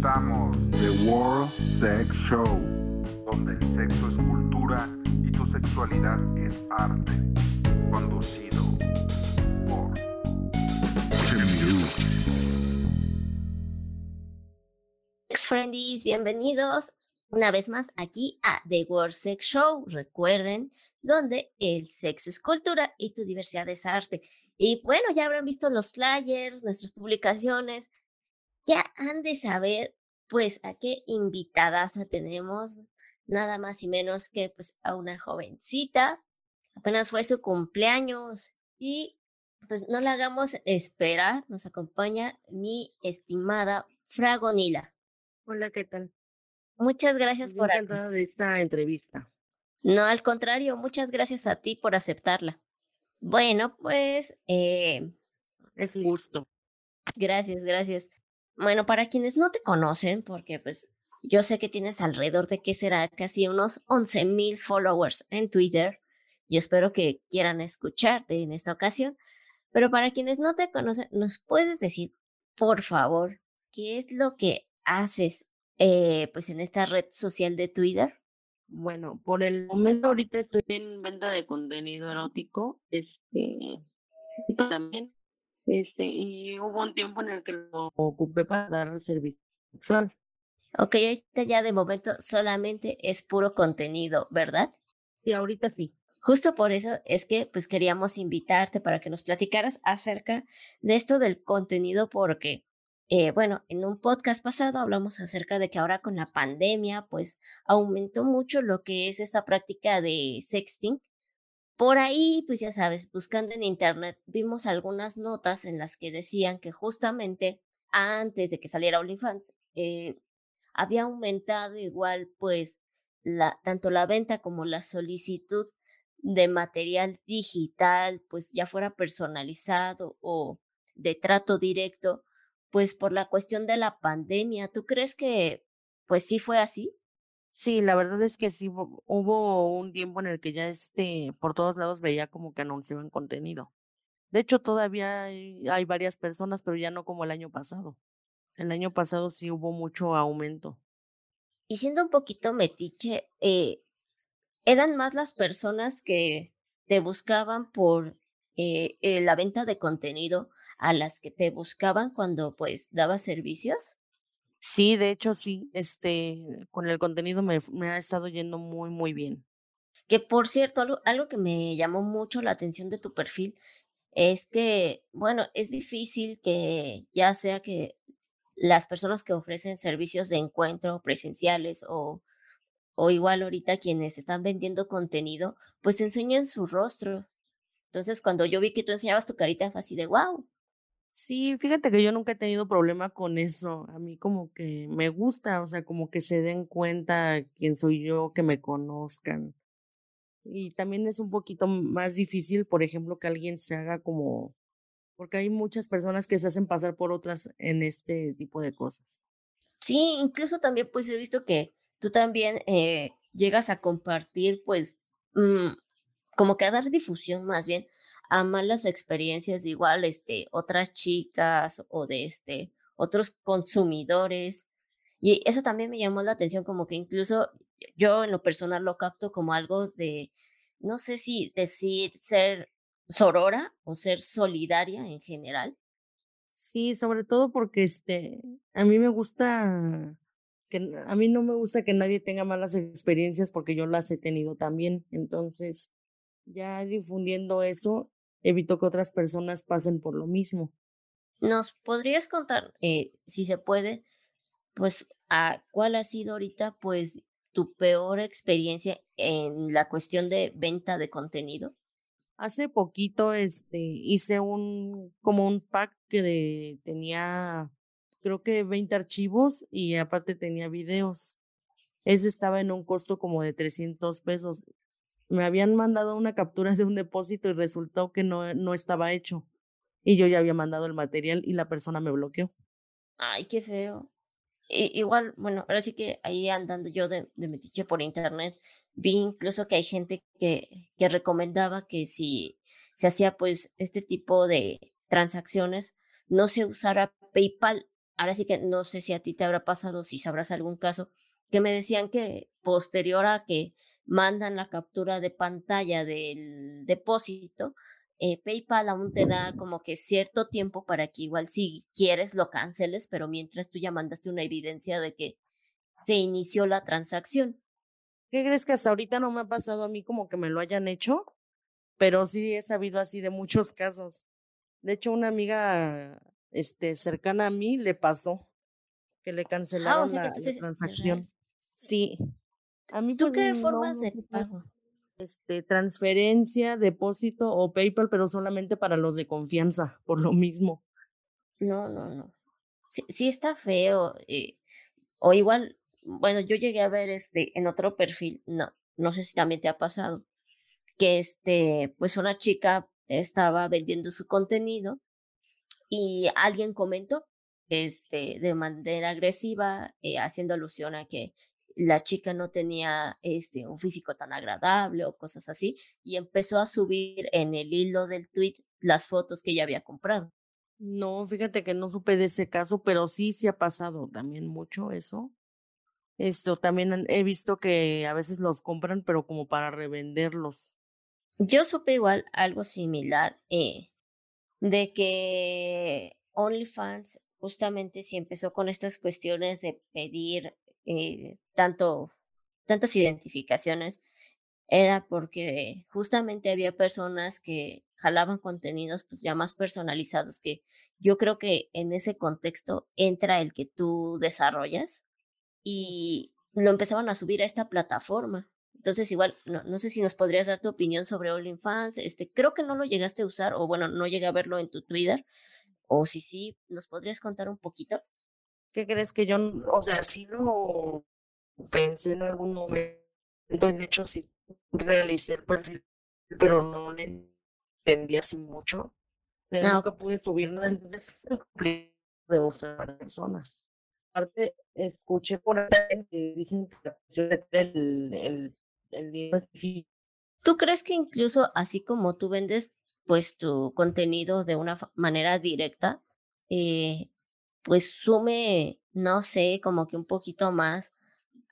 presentamos The World Sex Show, donde el sexo es cultura y tu sexualidad es arte. Conducido por. Sex Friendies, bienvenidos una vez más aquí a The World Sex Show. Recuerden, donde el sexo es cultura y tu diversidad es arte. Y bueno, ya habrán visto los flyers, nuestras publicaciones. Ya han de saber, pues, a qué invitadas tenemos. Nada más y menos que, pues, a una jovencita. Apenas fue su cumpleaños. Y, pues, no la hagamos esperar. Nos acompaña mi estimada Fragonila. Hola, ¿qué tal? Muchas gracias Yo por... encantada de esta entrevista. No, al contrario, muchas gracias a ti por aceptarla. Bueno, pues, eh, Es un gusto. gracias, gracias. Bueno, para quienes no te conocen, porque pues yo sé que tienes alrededor de qué será casi unos 11 mil followers en Twitter. Yo espero que quieran escucharte en esta ocasión. Pero para quienes no te conocen, ¿nos puedes decir, por favor, qué es lo que haces eh, pues en esta red social de Twitter? Bueno, por el momento ahorita estoy en venta de contenido erótico, este, también, este, y hubo un tiempo en el que lo ocupé para dar servicio sexual. Ok, ahorita ya de momento solamente es puro contenido, ¿verdad? Y ahorita sí. Justo por eso es que pues queríamos invitarte para que nos platicaras acerca de esto del contenido porque eh, bueno, en un podcast pasado hablamos acerca de que ahora con la pandemia pues aumentó mucho lo que es esta práctica de sexting. Por ahí, pues ya sabes, buscando en internet, vimos algunas notas en las que decían que justamente antes de que saliera OnlyFans, eh, había aumentado igual pues tanto la venta como la solicitud de material digital, pues ya fuera personalizado o de trato directo, pues por la cuestión de la pandemia. ¿Tú crees que pues sí fue así? Sí, la verdad es que sí hubo, un tiempo en el que ya este, por todos lados veía como que anunciaban contenido. De hecho, todavía hay, hay varias personas, pero ya no como el año pasado. El año pasado sí hubo mucho aumento. Y siendo un poquito metiche, eh, eran más las personas que te buscaban por eh, eh, la venta de contenido a las que te buscaban cuando pues dabas servicios. Sí, de hecho sí, este, con el contenido me, ha estado yendo muy, muy bien. Que por cierto, algo, algo que me llamó mucho la atención de tu perfil es que, bueno, es difícil que ya sea que las personas que ofrecen servicios de encuentro presenciales o, o igual ahorita quienes están vendiendo contenido, pues enseñan su rostro. Entonces, cuando yo vi que tú enseñabas tu carita, fue así de wow. Sí, fíjate que yo nunca he tenido problema con eso. A mí como que me gusta, o sea, como que se den cuenta quién soy yo, que me conozcan. Y también es un poquito más difícil, por ejemplo, que alguien se haga como, porque hay muchas personas que se hacen pasar por otras en este tipo de cosas. Sí, incluso también pues he visto que tú también eh, llegas a compartir pues mm, como que a dar difusión más bien a malas experiencias de igual este otras chicas o de este otros consumidores y eso también me llamó la atención como que incluso yo en lo personal lo capto como algo de no sé si decir ser sorora o ser solidaria en general. Sí, sobre todo porque este, a mí me gusta que a mí no me gusta que nadie tenga malas experiencias porque yo las he tenido también. Entonces, ya difundiendo eso, evito que otras personas pasen por lo mismo. ¿Nos podrías contar, eh, si se puede, pues, a cuál ha sido ahorita, pues, tu peor experiencia en la cuestión de venta de contenido? Hace poquito, este, hice un, como un pack que de- tenía, creo que 20 archivos y aparte tenía videos. Ese estaba en un costo como de 300 pesos. Me habían mandado una captura de un depósito y resultó que no, no estaba hecho. Y yo ya había mandado el material y la persona me bloqueó. Ay, qué feo. Igual, bueno, ahora sí que ahí andando yo de, de metiche por internet, vi incluso que hay gente que, que recomendaba que si se hacía pues este tipo de transacciones, no se usara PayPal ahora sí que no sé si a ti te habrá pasado, si sabrás algún caso, que me decían que posterior a que mandan la captura de pantalla del depósito, eh, PayPal aún te da como que cierto tiempo para que igual si quieres lo canceles, pero mientras tú ya mandaste una evidencia de que se inició la transacción. ¿Qué crees que hasta ahorita no me ha pasado a mí como que me lo hayan hecho? Pero sí he sabido así de muchos casos. De hecho, una amiga este, cercana a mí le pasó que le ah, cancelaron la, transacción. Sí. A mí ¿Tú qué formas de pago? Este, transferencia, depósito o PayPal, pero solamente para los de confianza, por lo mismo. No, no, no. Sí, sí está feo. Eh, o igual, bueno, yo llegué a ver este en otro perfil, no, no sé si también te ha pasado, que este, pues una chica estaba vendiendo su contenido y alguien comentó este, de manera agresiva, eh, haciendo alusión a que la chica no tenía este, un físico tan agradable o cosas así, y empezó a subir en el hilo del tweet las fotos que ella había comprado. No, fíjate que no supe de ese caso, pero sí, sí ha pasado también mucho eso. Esto también he visto que a veces los compran, pero como para revenderlos. Yo supe igual algo similar, eh, de que OnlyFans justamente si empezó con estas cuestiones de pedir eh, tanto, tantas identificaciones, era porque justamente había personas que jalaban contenidos pues ya más personalizados que yo creo que en ese contexto entra el que tú desarrollas y lo empezaban a subir a esta plataforma. Entonces, igual, no, no, sé si nos podrías dar tu opinión sobre OnlyFans. Este, creo que no lo llegaste a usar, o bueno, no llegué a verlo en tu Twitter. O si sí, ¿nos podrías contar un poquito? ¿Qué crees que yo, o sea, sí lo pensé en algún momento? De hecho, sí realicé el perfil, pero no le entendí así mucho. Ah, nunca pude subir nada, entonces es de usar para personas. Aparte, escuché por ahí que dicen que el, el ¿Tú crees que incluso así como tú vendes pues tu contenido de una manera directa, eh, pues sume, no sé, como que un poquito más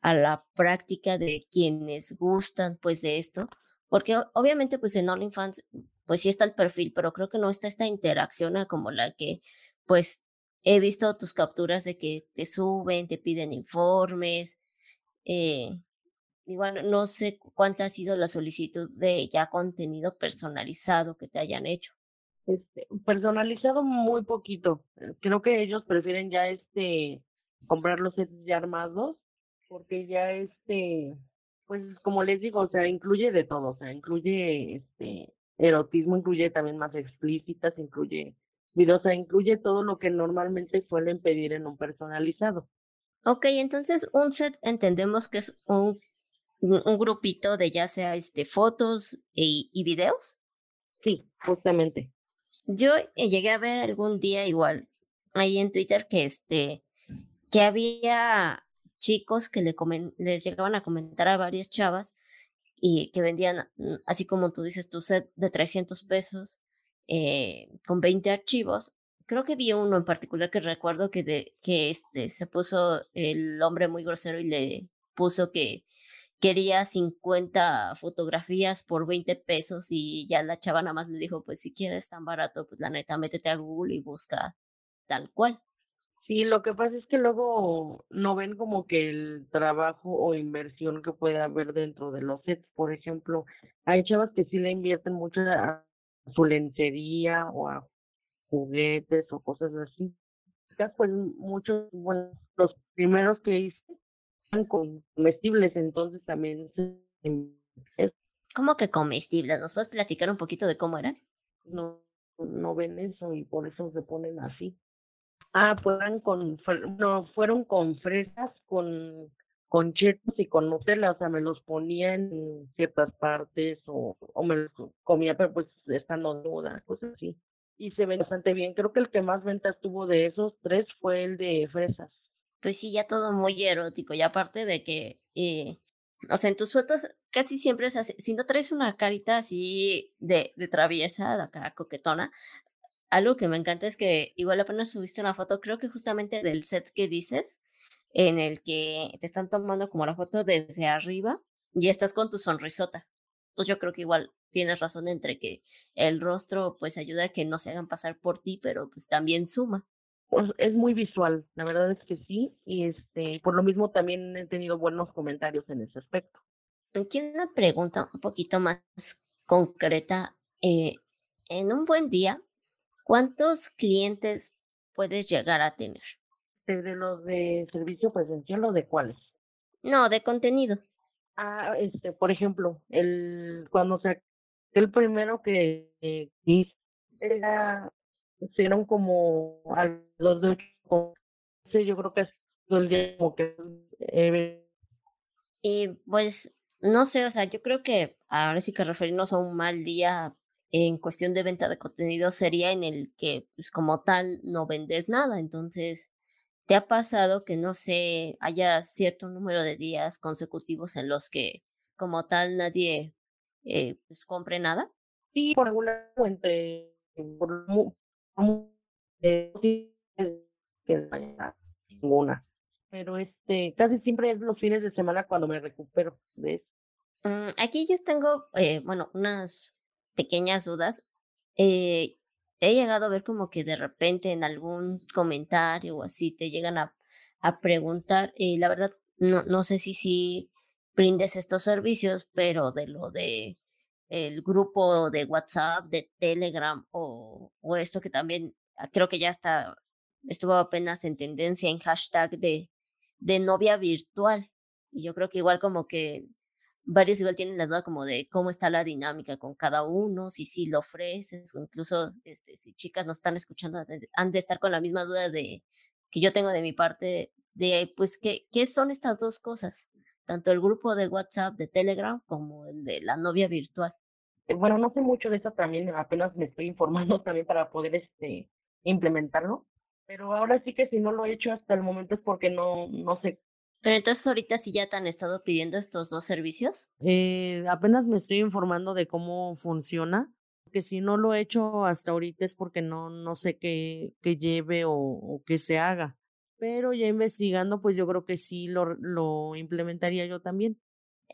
a la práctica de quienes gustan pues de esto? Porque obviamente pues en OnlyFans pues sí está el perfil, pero creo que no está esta interacción como la que pues he visto tus capturas de que te suben, te piden informes, eh, Igual no sé cuánta ha sido la solicitud de ya contenido personalizado que te hayan hecho. Este, personalizado muy poquito. Eh, creo que ellos prefieren ya este comprar los sets ya armados porque ya este pues como les digo, o sea, incluye de todo, o sea, incluye este erotismo, incluye también más explícitas, incluye videos, o sea, incluye todo lo que normalmente suelen pedir en un personalizado. Ok, entonces un set entendemos que es un un, grupito de ya sea este, fotos y, y videos. Sí, justamente. Yo eh, llegué a ver algún día igual ahí en Twitter que este que había chicos que le les llegaban a comentar a varias chavas y que vendían, mm, así como tú dices, tu set de 300 pesos eh, con 20 archivos. Creo que vi uno en particular que recuerdo que, que este, se puso el hombre muy grosero y le puso que quería 50 fotografías por 20 pesos y ya la chava nada más le dijo, pues si quieres tan barato, pues la neta, métete a Google y busca tal cual. Sí, lo que pasa es que luego no ven como que el trabajo o inversión que puede haber dentro de los sets. Por ejemplo, hay chavas que sí le invierten mucho a su lencería o a juguetes o cosas así. Pues muchos, bueno, los primeros que hice comestibles, entonces también... ¿Cómo que comestibles? ¿Nos puedes platicar un poquito de cómo eran? No, no ven eso y por eso se ponen así. Ah, fueron con, no, fueron con fresas, con, con chetos y con Nutella, o sea, me los ponía en ciertas partes o, o me los comía, pero pues estando nuda, cosas así. Y se ven bastante bien. Creo que el que más ventas tuvo de esos tres fue el de fresas pues sí, ya todo muy erótico. Y aparte de que, eh, o sea, en tus fotos casi siempre, o sea, si no traes una carita así de, de traviesa, de acá coquetona, algo que me encanta es que igual apenas subiste una foto, creo que justamente del set que dices, en el que te están tomando como la foto desde arriba y estás con tu sonrisota. Entonces yo creo que igual tienes razón entre que el rostro pues ayuda a que no se hagan pasar por ti, pero pues también suma. Pues es muy visual, la verdad es que sí, y este, por lo mismo también he tenido buenos comentarios en ese aspecto. Aquí una pregunta un poquito más concreta. Eh, en un buen día, ¿cuántos clientes puedes llegar a tener? ¿De los de servicio presencial o de cuáles? No, de contenido. Ah, este, por ejemplo, el cuando se el primero que hice era fueron como los de ocho, yo creo que es el día como que eh, y pues no sé, o sea, yo creo que ahora sí que referirnos a un mal día en cuestión de venta de contenido sería en el que, pues como tal, no vendes nada. Entonces, ¿te ha pasado que no sé, haya cierto número de días consecutivos en los que, como tal, nadie eh, pues compre nada? Sí, por alguna entre por, ninguna pero este casi siempre es los fines de semana cuando me recupero de eso. Mm, aquí yo tengo, eh, bueno, unas pequeñas dudas. Eh, he llegado a ver como que de repente en algún comentario o así te llegan a, a preguntar, y la verdad no, no sé si si brindes estos servicios, pero de lo de el grupo de WhatsApp, de Telegram o, o esto que también ah, creo que ya está, estuvo apenas en tendencia en hashtag de de novia virtual. Y yo creo que igual como que varios igual tienen la duda como de cómo está la dinámica con cada uno, si sí lo ofreces, o incluso este, si chicas nos están escuchando, han de estar con la misma duda de que yo tengo de mi parte, de pues, ¿qué, qué son estas dos cosas? Tanto el grupo de WhatsApp, de Telegram, como el de la novia virtual. Eh, bueno, no sé mucho de eso también, apenas me estoy informando también para poder este implementarlo. Pero ahora sí que si no lo he hecho hasta el momento es porque no, no sé. Pero entonces ahorita sí ya te han estado pidiendo estos dos servicios. Eh, apenas me estoy informando de cómo funciona. Que si no lo he hecho hasta ahorita es porque no, no sé qué, qué lleve o, o qué se haga. Pero ya investigando, pues yo creo que sí lo, lo implementaría yo también.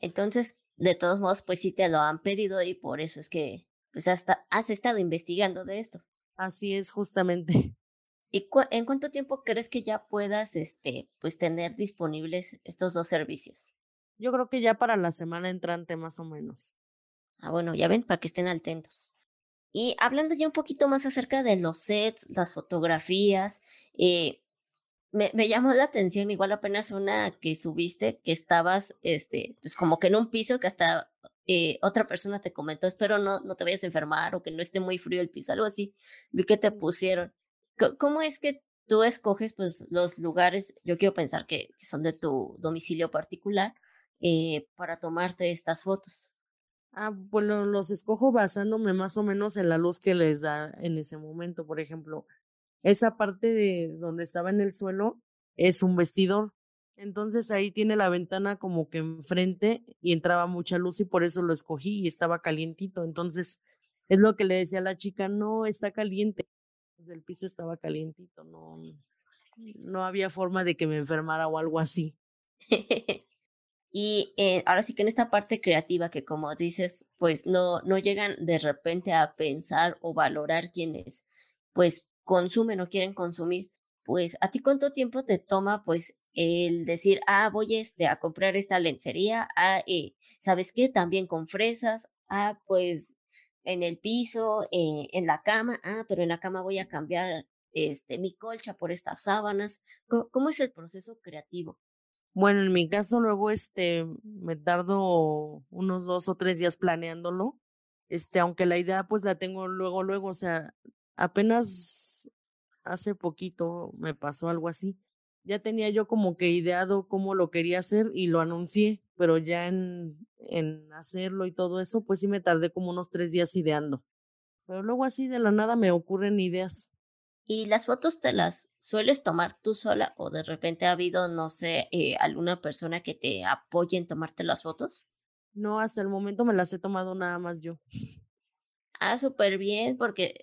Entonces, de todos modos, pues sí te lo han pedido y por eso es que pues hasta has estado investigando de esto. Así es, justamente. ¿Y en cuánto tiempo crees que ya puedas este, pues, tener disponibles estos dos servicios? Yo creo que ya para la semana entrante más o menos. Ah, bueno, ya ven, para que estén atentos. Y hablando ya un poquito más acerca de los sets, las fotografías, eh, me, me, llamó la atención igual apenas una que subiste, que estabas, este, pues como que en un piso que hasta eh, otra persona te comentó, espero no, no te vayas a enfermar o que no esté muy frío el piso, algo así, vi que te pusieron. ¿Cómo es que tú escoges pues los lugares, yo quiero pensar que, son de tu domicilio particular, eh, para tomarte estas fotos? Ah, pues los escojo basándome más o menos en la luz que les da en ese momento. Por ejemplo, esa parte de donde estaba en el suelo es un vestidor. Entonces ahí tiene la ventana como que enfrente y entraba mucha luz y por eso lo escogí y estaba calientito. Entonces es lo que le decía a la chica, no, está caliente pues el piso estaba calientito, no, no había forma de que me enfermara o algo así. y eh, ahora sí que en esta parte creativa que como dices, pues no, no llegan de repente a pensar o valorar quienes pues consumen o quieren consumir, pues a ti cuánto tiempo te toma pues el decir, ah, voy este, a comprar esta lencería, ah, eh, ¿sabes qué? También con fresas, ah, pues en el piso, eh, en la cama, ah, pero en la cama voy a cambiar este, mi colcha por estas sábanas. ¿Cómo, es el proceso creativo? Bueno, en mi caso luego este me tardo unos dos o tres días planeándolo. Este, aunque la idea pues la tengo luego, luego, o sea, apenas hace poquito me pasó algo así. Ya tenía yo como que ideado cómo lo quería hacer y lo anuncié, pero ya en, en hacerlo y todo eso, pues sí me tardé como unos tres días ideando. Pero luego así de la nada me ocurren ideas. ¿Y las fotos te las sueles tomar tú sola o de repente ha habido, no sé, eh, alguna persona que te apoye en tomarte las fotos? No, hasta el momento me las he tomado nada más yo. Ah, súper bien, porque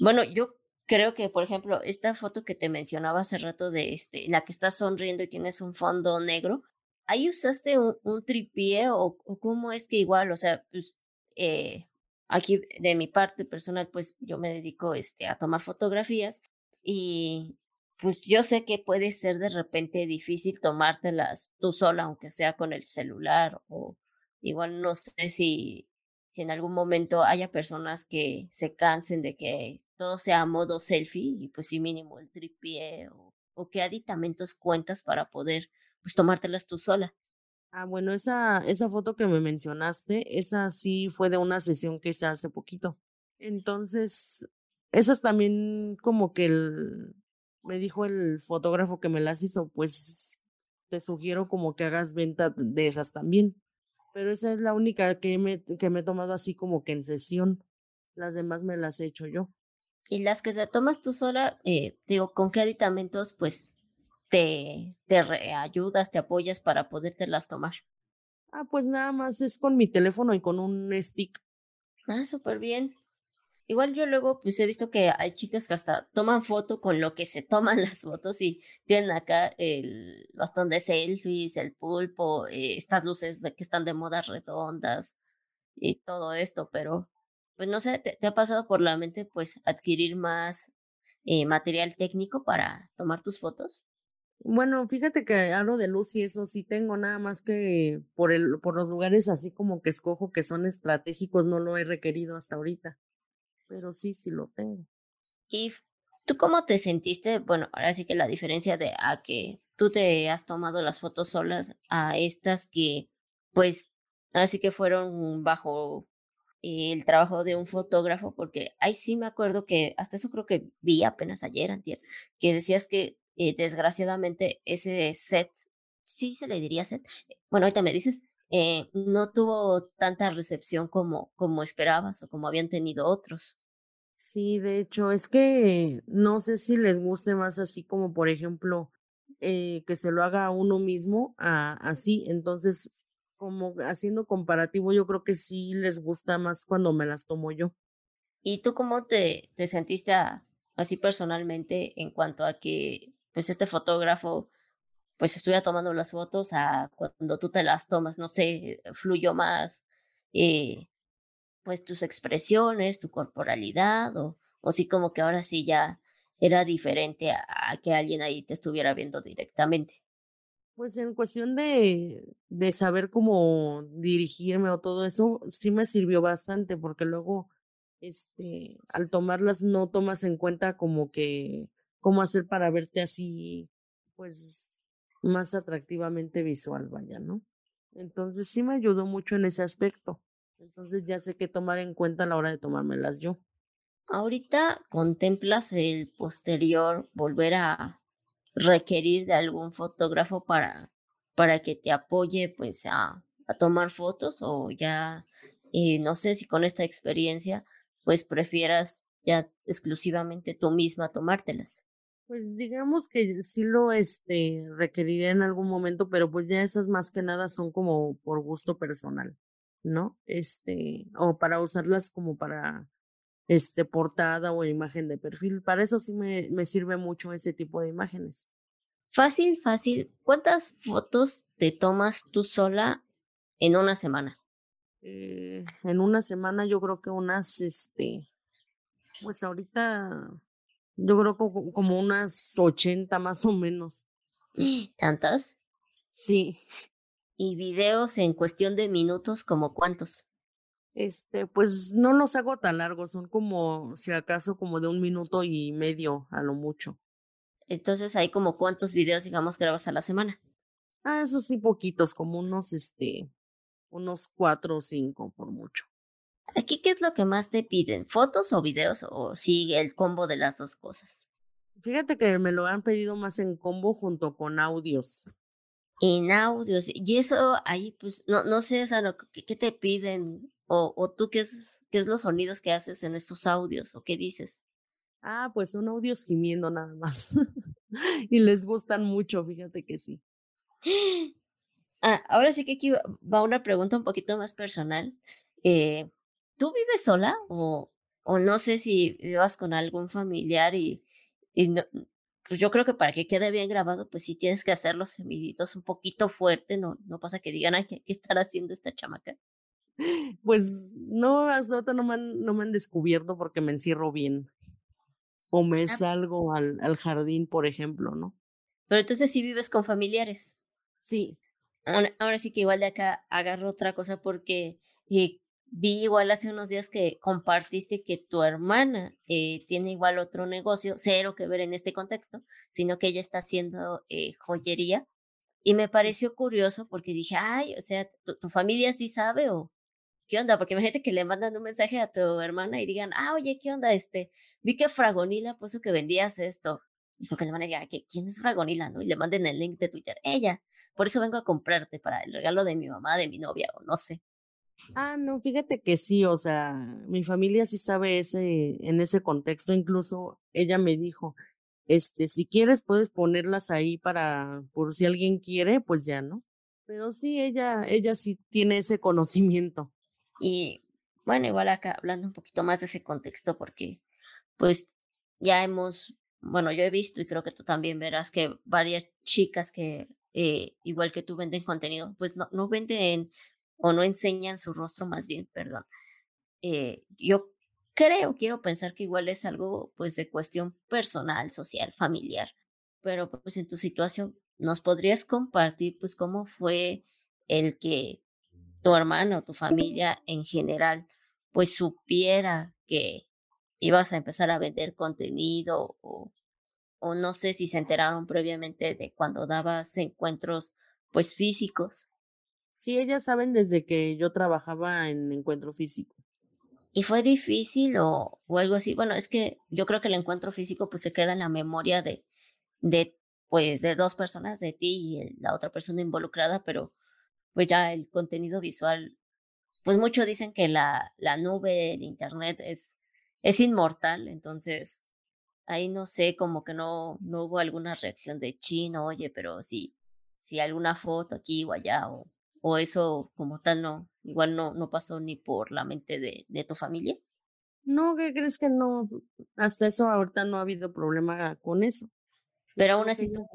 Bueno, yo creo que, por ejemplo, esta foto que te mencionaba hace rato de este, la que estás sonriendo y tienes un fondo negro, ahí usaste un, un tripié o, o, cómo es que igual, o sea, pues eh, aquí de mi parte personal, pues yo me dedico este, a tomar fotografías y pues yo sé que puede ser de repente difícil tomártelas tú sola, aunque sea con el celular o igual no sé si, si en algún momento haya personas que se cansen de que todo sea modo selfie y pues sí mínimo el tripié o, o qué aditamentos cuentas para poder pues tomártelas tú sola. Ah, bueno, esa, esa foto que me mencionaste, esa sí fue de una sesión que hice hace poquito. Entonces, esas también como que el, me dijo el fotógrafo que me las hizo, pues te sugiero como que hagas venta de esas también. Pero esa es la única que me, que me he tomado así como que en sesión. Las demás me las he hecho yo. Y las que te tomas tú sola, eh, digo, ¿con qué aditamentos pues te, te ayudas, te apoyas para podértelas tomar? Ah, pues nada más es con mi teléfono y con un stick. Ah, súper bien. Igual yo luego pues he visto que hay chicas que hasta toman foto con lo que se toman las fotos y tienen acá el bastón de selfies, el pulpo, eh, estas luces que están de moda redondas y todo esto, pero pues no sé, ¿te, te ha pasado por la mente pues adquirir más eh, material técnico para tomar tus fotos? Bueno, fíjate que algo de luz y eso sí tengo, nada más que por el, por los lugares así como que escojo que son estratégicos, no lo he requerido hasta ahorita. Pero sí, sí lo tengo. ¿Y tú cómo te sentiste? Bueno, ahora sí que la diferencia de a que tú te has tomado las fotos solas a estas que, pues, así que fueron bajo el trabajo de un fotógrafo, porque ahí sí me acuerdo que hasta eso creo que vi apenas ayer, antier, que decías que eh, desgraciadamente ese set, sí se le diría set, bueno, ahorita me dices, eh, no tuvo tanta recepción como, como esperabas o como habían tenido otros. Sí, de hecho, es que no sé si les guste más así como, por ejemplo, eh, que se lo haga a uno mismo, a, así, entonces, como haciendo comparativo, yo creo que sí les gusta más cuando me las tomo yo. ¿Y tú cómo te, te sentiste a, así personalmente en cuanto a que pues este fotógrafo pues estuviera tomando las fotos a cuando tú te las tomas, no sé, fluyó más eh, pues tus expresiones, tu corporalidad o, o sí como que ahora sí ya era diferente a, a que alguien ahí te estuviera viendo directamente. Pues en cuestión de, de saber cómo dirigirme o todo eso, sí me sirvió bastante porque luego, este, al tomarlas no tomas en cuenta como que cómo hacer para verte así, pues, más atractivamente visual, vaya, ¿no? Entonces sí me ayudó mucho en ese aspecto. Entonces ya sé qué tomar en cuenta a la hora de tomármelas yo. Ahorita contemplas el posterior volver a requerir de algún fotógrafo para, para que te apoye pues a, a tomar fotos o ya eh, no sé si con esta experiencia pues prefieras ya exclusivamente tú misma tomártelas. Pues digamos que sí lo este requeriría en algún momento, pero pues ya esas más que nada son como por gusto personal, ¿no? Este, o para usarlas como para este portada o imagen de perfil. Para eso sí me, me sirve mucho ese tipo de imágenes. Fácil, fácil. ¿Cuántas fotos te tomas tú sola en una semana? Eh, en una semana yo creo que unas, este, pues ahorita yo creo como, como unas 80 más o menos. ¿Tantas? Sí. ¿Y videos en cuestión de minutos como cuántos? Este, pues no los hago tan largos, son como, si acaso, como de un minuto y medio a lo mucho. Entonces, hay como cuántos videos, digamos, grabas a la semana. Ah, eso sí, poquitos, como unos, este, unos cuatro o cinco por mucho. Aquí, ¿qué es lo que más te piden? ¿Fotos o videos? ¿O sigue el combo de las dos cosas? Fíjate que me lo han pedido más en combo junto con audios. En audios. Y eso ahí, pues, no, no sé, o sea, ¿qué, ¿qué, te piden? O, o tú, ¿qué es, ¿qué es los sonidos que haces en estos audios? ¿O qué dices? Ah, pues son audios gimiendo nada más. y les gustan mucho, fíjate que sí. Ah, ahora sí que aquí va una pregunta un poquito más personal. Eh, ¿Tú vives sola o, o no sé si vivas con algún familiar y, y no, pues yo creo que para que quede bien grabado, pues sí tienes que hacer los gemiditos un poquito fuerte, no, no pasa que digan, ay, ¿qué, qué estará haciendo esta chamaca? Pues no, hasta ahorita no me han, no me han descubierto porque me encierro bien. O me Ah, salgo al, al jardín, por ejemplo, ¿no? pero entonces sí vives con familiares. Sí, Ahora, ahora sí que igual de acá agarro otra cosa porque eh, vi igual hace unos días que compartiste que tu hermana eh, tiene igual otro negocio, cero que ver en este contexto, sino que ella está haciendo eh, joyería. Y me pareció curioso porque dije, ay, o sea, ¿tu, tu familia sí sabe o qué onda? Porque imagínate que le mandan un mensaje a tu hermana y digan, ah, oye, ¿qué onda? Este, vi que Fragonila puso que vendías esto. Y que la hermana diga, ¿qué- ¿quién es Fragonila? ¿No? Y le manden el link de Twitter. Ella, por eso vengo a comprarte para el regalo de mi mamá, de mi novia, o no sé. Ah, no, fíjate que sí, o sea, mi familia sí sabe ese, en ese contexto, incluso ella me dijo, este, si quieres puedes ponerlas ahí para, por si alguien quiere, pues ya, ¿no? Pero sí, ella, ella sí tiene ese conocimiento. Y bueno, igual acá hablando un poquito más de ese contexto, porque pues ya hemos, bueno, yo he visto y creo que tú también verás que varias chicas que eh, igual que tú venden contenido, pues no, no venden o no enseñan su rostro más bien, perdón. Eh, yo creo, quiero pensar que igual es algo pues de cuestión personal, social, familiar, pero pues en tu situación, ¿nos podrías compartir pues cómo fue el que tu hermano, tu familia en general, pues supiera que ibas a empezar a vender contenido o, o no sé si se enteraron previamente de cuando dabas encuentros pues físicos Sí, ellas saben desde que yo trabajaba en encuentro físico. y fue difícil o, o algo así. Bueno, es que yo creo que el encuentro físico pues se queda en la memoria de, de pues de dos personas, de ti y la otra persona involucrada, pero pues ya el contenido visual pues muchos dicen que la, la nube, el internet es, es inmortal, entonces ahí no sé, como que no, no hubo alguna reacción de chino, oye, pero sí, si alguna foto aquí o allá, o, o eso como tal no, igual no, no pasó ni por la mente de, de tu familia. No, ¿qué crees que no? Hasta eso ahorita no ha habido problema con eso. Pero aún así tú,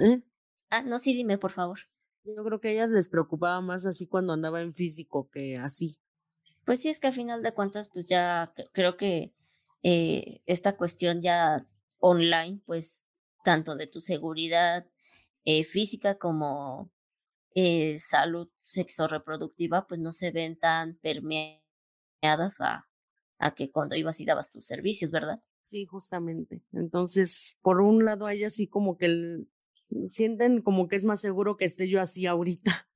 ¿eh? ah, no, sí, dime, por favor. Yo creo que a ellas les preocupaba más así cuando andaba en físico que así. Pues sí, es que a final de cuentas, pues ya creo que eh, esta cuestión ya online, pues tanto de tu seguridad eh, física como eh, salud sexoreproductiva, pues no se ven tan permeadas a, a que cuando ibas y dabas tus servicios, ¿verdad? Sí, justamente. Entonces, por un lado, a ellas sí como que el- sienten como que es más seguro que esté yo así ahorita.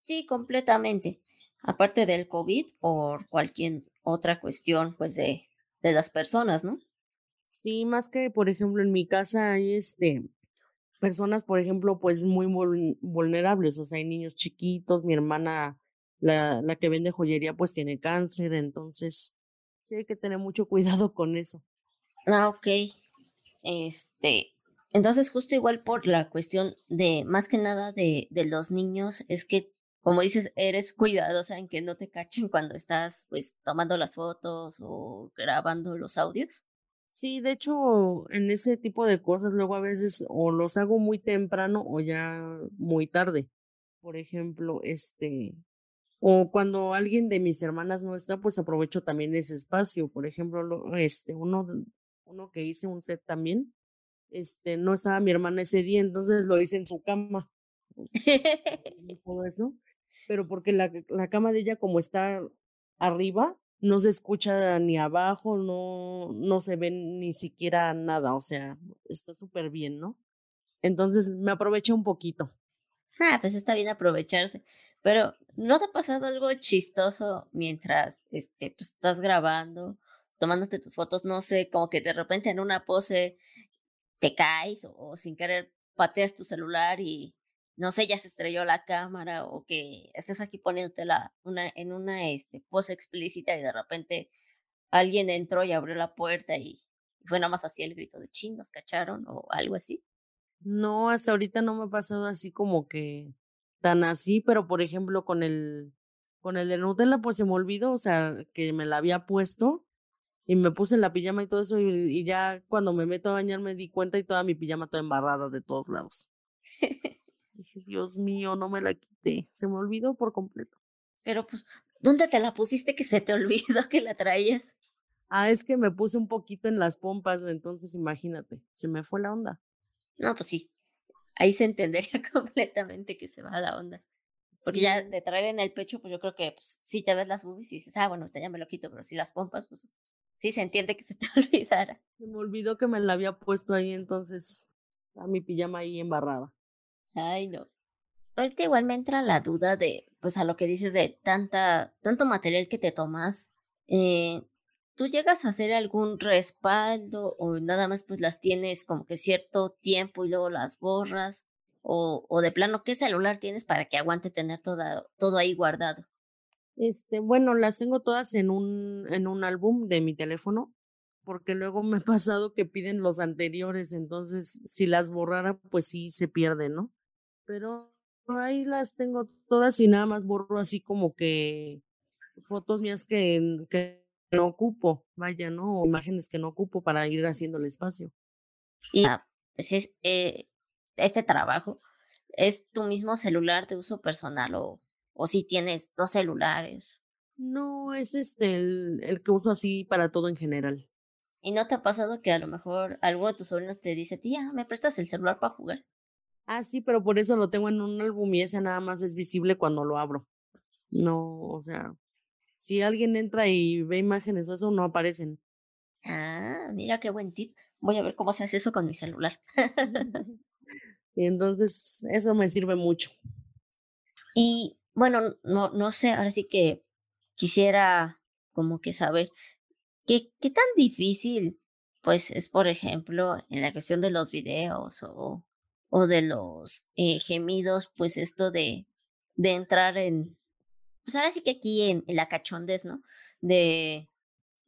Sí, completamente. Aparte del COVID o cualquier otra cuestión, pues de, de las personas, ¿no? Sí, más que, por ejemplo, en mi casa hay este personas, por ejemplo, pues muy vul- vulnerables, o sea, hay niños chiquitos, mi hermana, la, la que vende joyería, pues tiene cáncer, entonces sí hay que tener mucho cuidado con eso. Ah, ok. Este, entonces justo igual por la cuestión de, más que nada de, de los niños, es que, como dices, eres cuidadosa en que no te cachen cuando estás, pues, tomando las fotos o grabando los audios. Sí, de hecho, en ese tipo de cosas luego a veces o los hago muy temprano o ya muy tarde. Por ejemplo, este, o cuando alguien de mis hermanas no está, pues aprovecho también ese espacio. Por ejemplo, lo- este, uno, uno que hice un set también, este, no estaba mi hermana ese día, entonces lo hice en su cama todo eso, pero porque la, la cama de ella como está arriba, no se escucha ni abajo, no, no se ve ni siquiera nada, o sea, está súper bien, ¿no? Entonces me aproveché un poquito. Ah, pues está bien aprovecharse. Pero, ¿no te ha pasado algo chistoso mientras este, pues, estás grabando, tomándote tus fotos? No sé, como que de repente en una pose te caes o, o sin querer pateas tu celular y no sé, ya se estrelló la cámara o que estés aquí poniéndote la, una, en una este, pose explícita y de repente alguien entró y abrió la puerta y fue nada más así el grito de chin, nos cacharon o algo así. No, hasta ahorita no me ha pasado así como que tan así, pero por ejemplo con el, con el de Nutella, pues se me olvidó, o sea, que me la había puesto Y me puse la pijama y todo eso, y, ya cuando me meto a bañar me di cuenta y toda mi pijama toda embarrada de todos lados. dije, Dios mío, no me la quité. Se me olvidó por completo. Pero pues, ¿dónde te la pusiste que se te olvidó que la traías? Ah, es que me puse un poquito en las pompas, entonces imagínate, se me fue la onda. No, pues sí, ahí se entendería completamente que se va la onda. Porque ya de traer en el pecho, pues yo creo que pues, si te ves las boobies y dices, ah, bueno, ya me lo quito, pero si las pompas, pues sí se entiende que se te olvidara. Se me olvidó que me la había puesto ahí, entonces a mi pijama ahí embarrada. Ay, no. Ahorita igual me entra la duda de, pues a lo que dices de tanta, tanto material que te tomas. Eh, ¿Tú llegas a hacer algún respaldo o nada más pues las tienes como que cierto tiempo y luego las borras? O, o de plano, ¿qué celular tienes para que aguante tener toda, todo ahí guardado? Este, bueno, las tengo todas en un, en un álbum de mi teléfono, porque luego me ha pasado que piden los anteriores, entonces si las borrara, pues sí se pierden, ¿no? Pero ahí las tengo todas y nada más borro así como que fotos mías que, que no ocupo, vaya, ¿no? O imágenes que no ocupo para ir haciendo el espacio. Y pues es, eh, este trabajo, ¿es tu mismo celular de uso personal o o si tienes dos celulares. No, es este el, el que uso así para todo en general. ¿Y no te ha pasado que a lo mejor alguno de tus sobrinos te dice, tía, ¿me prestas el celular para jugar? Ah, sí, pero por eso lo tengo en un álbum y ese nada más es visible cuando lo abro. No, o sea, si alguien entra y ve imágenes o eso, no aparecen. Ah, mira qué buen tip. Voy a ver cómo se hace eso con mi celular. y entonces, eso me sirve mucho. Y bueno, no, no sé, ahora sí que quisiera como que saber qué, qué tan difícil pues es, por ejemplo, en la cuestión de los videos o, o de los eh, gemidos, pues esto de, de entrar en, pues ahora sí que aquí en, la cachondez, ¿no? De,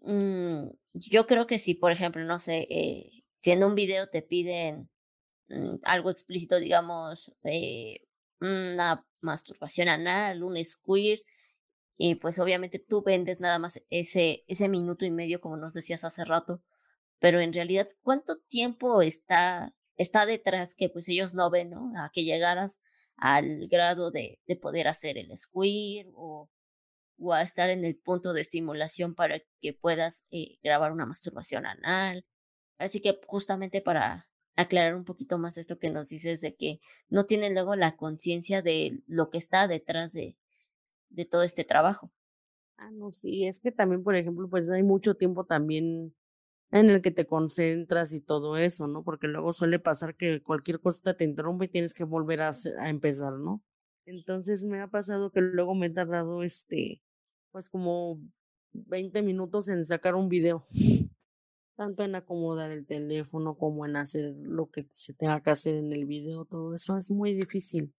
mm, yo creo que si, por ejemplo, no sé, eh, si en un video te piden mm, algo explícito, digamos, eh, una masturbación anal, un squirt, y pues obviamente tú vendes nada más ese, ese minuto y medio, como nos decías hace rato, pero en realidad, ¿cuánto tiempo está, está detrás que pues ellos no ven, ¿no? A que llegaras al grado de, de poder hacer el squirt o, o a estar en el punto de estimulación para que puedas eh, grabar una masturbación anal. Así que justamente para, aclarar un poquito más esto que nos dices de que no tienen luego la conciencia de lo que está detrás de, de todo este trabajo. Ah, no, sí, es que también, por ejemplo, pues hay mucho tiempo también en el que te concentras y todo eso, ¿no? Porque luego suele pasar que cualquier cosa te interrumpe y tienes que volver a, a empezar, ¿no? Entonces me ha pasado que luego me he tardado, este, pues como 20 minutos en sacar un video tanto en acomodar el teléfono como en hacer lo que se tenga que hacer en el video, todo eso es muy difícil.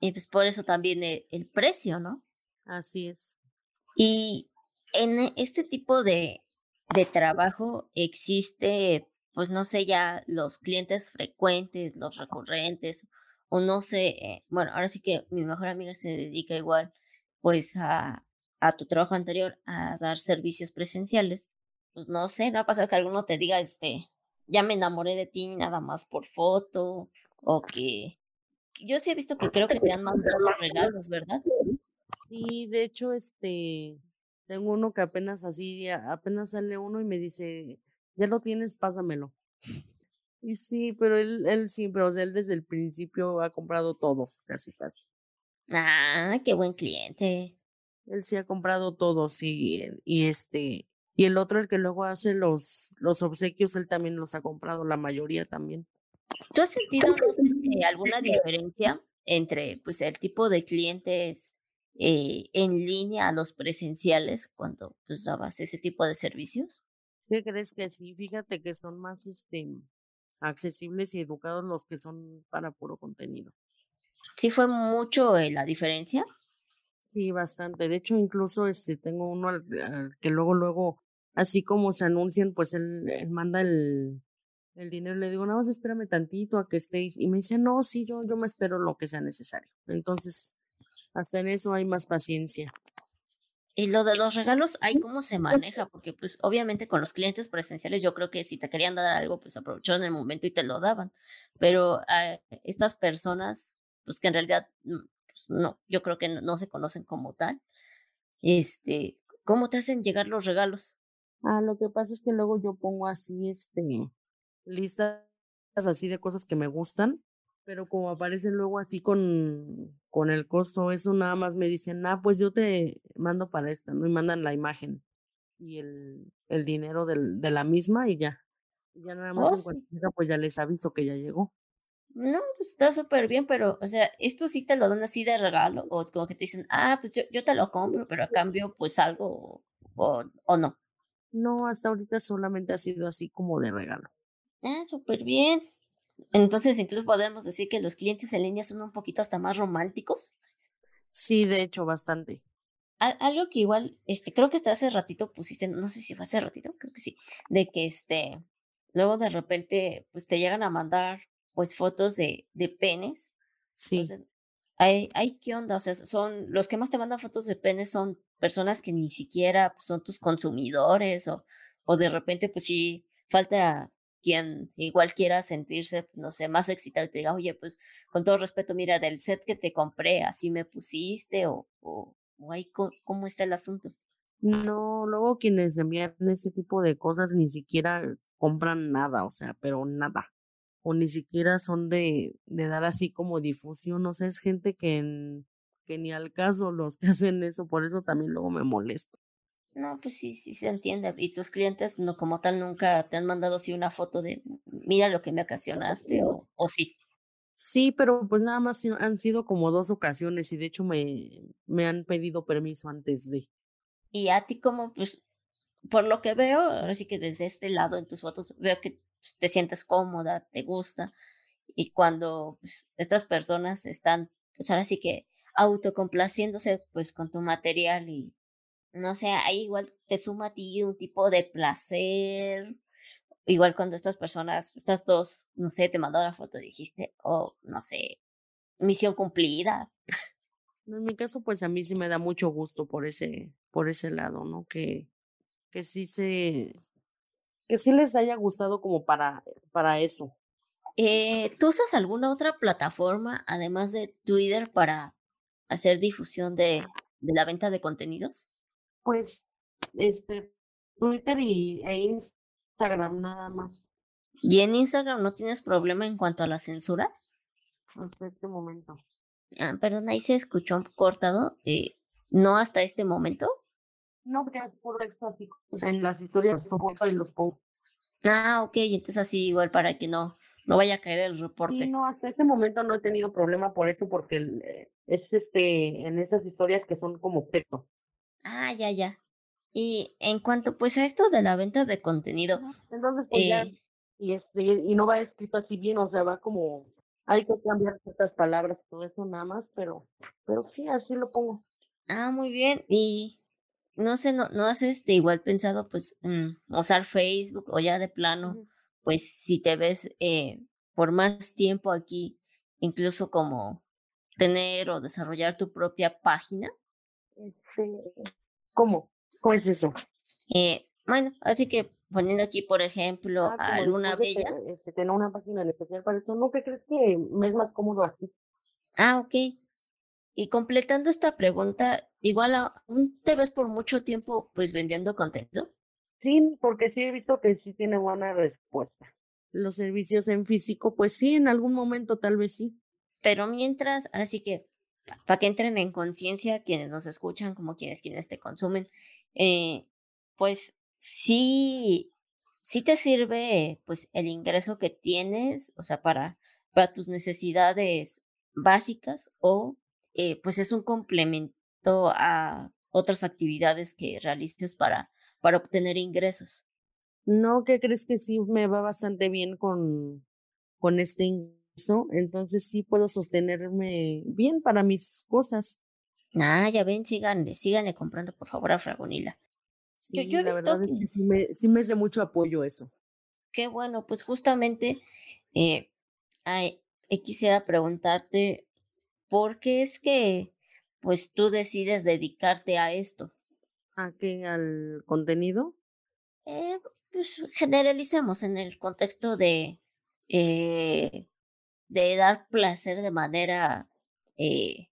Y pues por eso también el, el precio, ¿no? Así es. Y en este tipo de, de trabajo existe, pues no sé, ya los clientes frecuentes, los recurrentes, o no sé, eh, bueno, ahora sí que mi mejor amiga se dedica igual, pues a, a tu trabajo anterior, a dar servicios presenciales pues no sé, no ha pasado que alguno te diga, este, ya me enamoré de ti nada más por foto, o que yo sí he visto que creo que te han mandado regalos, ¿verdad? Sí, de hecho, este, tengo uno que apenas así, apenas sale uno y me dice, ya lo tienes, pásamelo. Y sí, pero él, él siempre, o sea, él desde el principio ha comprado todos, casi, casi. Ah, qué buen cliente. Él sí ha comprado todos y, y este, y el otro, el que luego hace los, los obsequios, él también los ha comprado, la mayoría también. ¿Tú has sentido alguna diferencia entre pues, el tipo de clientes eh, en línea a los presenciales cuando pues, dabas ese tipo de servicios? ¿Qué crees que sí? Fíjate que son más este, accesibles y educados los que son para puro contenido. ¿Sí fue mucho eh, la diferencia? Sí, bastante. De hecho, incluso este tengo uno que luego, luego, así como se anuncian, pues él, manda el, el dinero. Le digo, nada más espérame tantito a que estéis. Y me dice, no, sí, yo, yo me espero lo que sea necesario. Entonces, hasta en eso hay más paciencia. Y lo de los regalos, ¿hay cómo se maneja? Porque pues obviamente con los clientes presenciales yo creo que si te querían dar algo, pues aprovecharon el momento y te lo daban. Pero a estas personas, pues que en realidad mm, pues, no, yo creo que no, se conocen como tal, este, ¿cómo te hacen llegar los regalos? Ah, lo que pasa es que luego yo pongo así, este, listas así de cosas que me gustan pero como aparecen luego así con, con el costo, eso nada más me dicen, ah, pues yo te mando para esta, ¿no? Y mandan la imagen y el, el dinero del, de la misma y ya. ya nada más oh, pues ya les aviso que ya llegó. No, pues está súper bien, pero, o sea, esto sí te lo dan así de regalo, o como que te dicen, ah, pues yo, yo te lo compro, pero a cambio, pues algo, o, o no. No, hasta ahorita solamente ha sido así como de regalo. Ah, súper bien. Entonces, incluso podemos decir que los clientes en línea son un poquito hasta más románticos. Sí, de hecho, bastante. algo que igual, este, creo que hasta hace ratito pusiste, no sé si fue hace ratito, creo que sí, de que este, luego de repente, pues te llegan a mandar, pues, fotos de, de penes. Sí. Entonces, hay, hay, ¿qué onda? O sea, son, los que más te mandan fotos de penes son personas que ni siquiera pues, son tus consumidores o, o de repente, pues sí, falta quien igual quiera sentirse, no sé, más excitado y te diga, oye, pues con todo respeto, mira, del set que te compré, así me pusiste o, o, ahí, ¿cómo está el asunto? No, luego quienes envían ese tipo de cosas ni siquiera compran nada, o sea, pero nada. O ni siquiera son de, de dar así como difusión, o sea, es gente que, que ni al caso los que hacen eso, por eso también luego me molesto. No, pues sí, sí se entiende. Y tus clientes, no como tal, nunca te han mandado así una foto de, mira lo que me ocasionaste o, o sí. Sí, pero pues nada más han sido como dos ocasiones y de hecho me, me han pedido permiso antes de. Y a ti como, pues, por lo que veo, ahora sí que desde este lado en tus fotos veo que pues, te sientes cómoda, te gusta. Y cuando pues, estas personas están, pues ahora sí que autocomplaciéndose pues con tu material y no sé, ahí igual te suma a ti un tipo de placer. Igual cuando estas personas, estas dos, no sé, te mandó la foto, dijiste, oh, no sé, misión cumplida. En mi caso, pues a mí sí me da mucho gusto por ese, por ese lado, ¿no? Que, que sí se, que sí les haya gustado como para, para eso. Eh, ¿Tú usas alguna otra plataforma, además de Twitter, para hacer difusión de, de la venta de contenidos? Pues, este, Twitter y, e Instagram nada más. ¿Y en Instagram no tienes problema en cuanto a la censura? Hasta este momento. Ah, perdón, ahí se escuchó cortado. Eh, ¿No hasta este momento? No, porque es por así. En las historias y los pongo. Ah, ok, entonces así igual para que no, no vaya a caer el reporte. Sí, no, hasta este momento no he tenido problema por eso, porque eh, es este en esas historias que son como texto. Ah, ya, ya. Y en cuanto pues a esto de la venta de contenido. Entonces, pues ya, eh y, este, y no va escrito así bien, o sea, va como, hay que cambiar ciertas palabras, todo eso nada más, pero, pero sí, así lo pongo. Ah, muy bien. Y no sé, no, no has este igual pensado pues usar Facebook o ya de plano, pues si te ves eh, por más tiempo aquí, incluso como tener o desarrollar tu propia página. Este, ¿Cómo? ¿Cómo es eso? Eh, bueno, así que poniendo aquí, por ejemplo, ah, a Luna Bella. Este, tener una página en especial para eso, ¿no ¿Qué crees que me es más cómodo así? Ah, ok. Y completando esta pregunta, igual aún te ves por mucho tiempo pues vendiendo contenido. Sí, porque sí he visto que sí tiene buena respuesta. Los servicios en físico, pues sí, en algún momento tal vez sí. Pero mientras, ahora sí que para que entren en conciencia quienes nos escuchan, como quienes quienes te consumen, eh, pues sí, sí te sirve pues el ingreso que tienes, o sea, para, para tus necesidades básicas o eh, pues es un complemento a otras actividades que realices para, para obtener ingresos. No, ¿qué crees que sí me va bastante bien con, con este ingreso? Entonces sí puedo sostenerme bien para mis cosas. Ah, ya ven, síganle, síganle comprando por favor a Fragonila. Sí, yo, he visto que... sí, me, sí me hace mucho apoyo eso. Qué bueno, pues justamente eh, quisiera preguntarte, ¿por qué es que pues tú decides dedicarte a esto? ¿A qué? ¿Al contenido? Eh, pues generalicemos en el contexto de, eh, de dar placer de manera eh,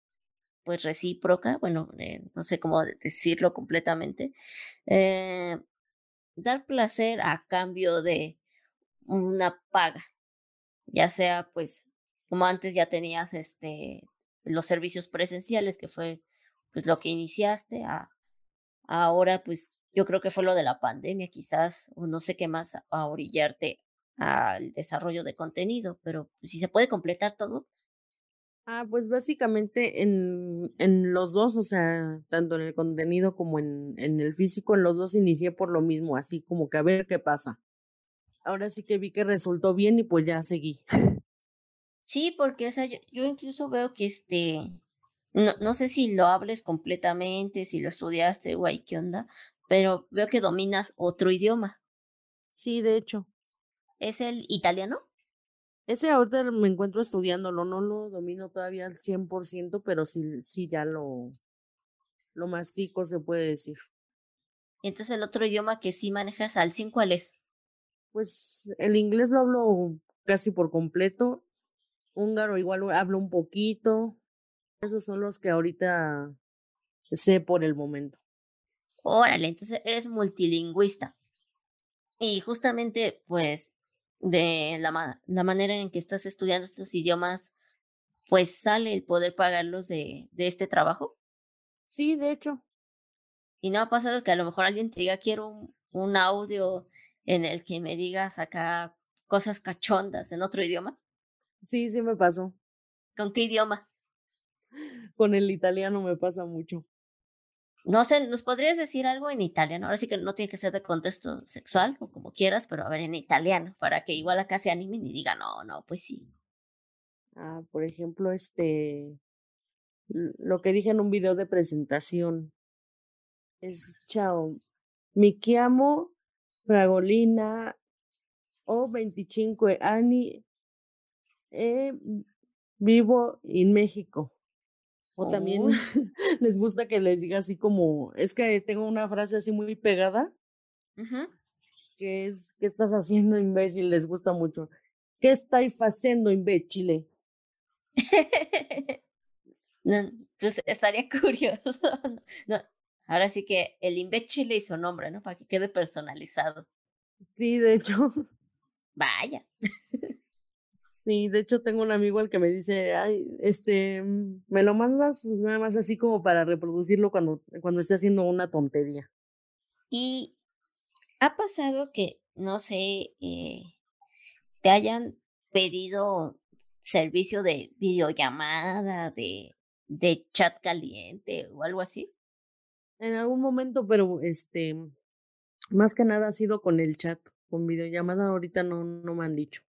pues recíproca, bueno, eh, no sé cómo decirlo completamente, eh, dar placer a cambio de una paga, ya sea pues como antes ya tenías este los servicios presenciales que fue pues lo que iniciaste a ahora pues yo creo que fue lo de la pandemia quizás o no sé qué más a orillarte al desarrollo de contenido, pero si se puede completar todo. Ah, pues básicamente en, en los dos, o sea, tanto en el contenido como en, en el físico, en los dos inicié por lo mismo, así como que a ver qué pasa. Ahora sí que vi que resultó bien y pues ya seguí. Sí, porque, o sea, yo, yo incluso veo que este, no, no sé si lo hables completamente, si lo estudiaste o qué onda, pero veo que dominas otro idioma. Sí, de hecho. ¿Es el italiano? Ese ahorita me encuentro estudiándolo, no lo domino todavía al 100%, pero sí, sí ya lo, lo mastico, se puede decir. Entonces el otro idioma que sí manejas al 100, ¿cuál es? Pues el inglés lo hablo casi por completo, húngaro igual hablo un poquito, esos son los que ahorita sé por el momento. Órale, entonces eres multilingüista. Y justamente, pues, de la, la manera en que estás estudiando estos idiomas, pues sale el poder pagarlos de, de este trabajo. Sí, de hecho. ¿Y no ha pasado que a lo mejor alguien te diga, quiero un, un audio en el que me digas acá cosas cachondas en otro idioma? Sí, sí me pasó. ¿Con qué idioma? Con el italiano me pasa mucho. No sé, ¿nos podrías decir algo en italiano? Ahora sí que no tiene que ser de contexto sexual o como quieras, pero a ver en italiano, para que igual acá se animen y digan, no, no, pues sí. Ah, por ejemplo, este, lo que dije en un video de presentación es, chao, mi chiamo Fragolina o 25 anni e vivo en México. O también Uy, les gusta que les diga así como, es que tengo una frase así muy pegada, que es, ¿qué estás haciendo, imbécil? Les gusta mucho. ¿Qué estáis haciendo, imbécile? No, pues estaría curioso. No, ahora sí que el imbécil hizo nombre, ¿no? Para que quede personalizado. Sí, de hecho, Vaya. Sí, de hecho tengo un amigo al que me dice, ay, este, mm, me lo mandas nada más así como para reproducirlo cuando, cuando esté haciendo una tontería. Y ha pasado que, no sé, eh, te hayan pedido servicio de videollamada, de, de chat caliente o algo así. En algún momento, pero este, más que nada ha sido con el chat, con videollamada ahorita no, no me han dicho.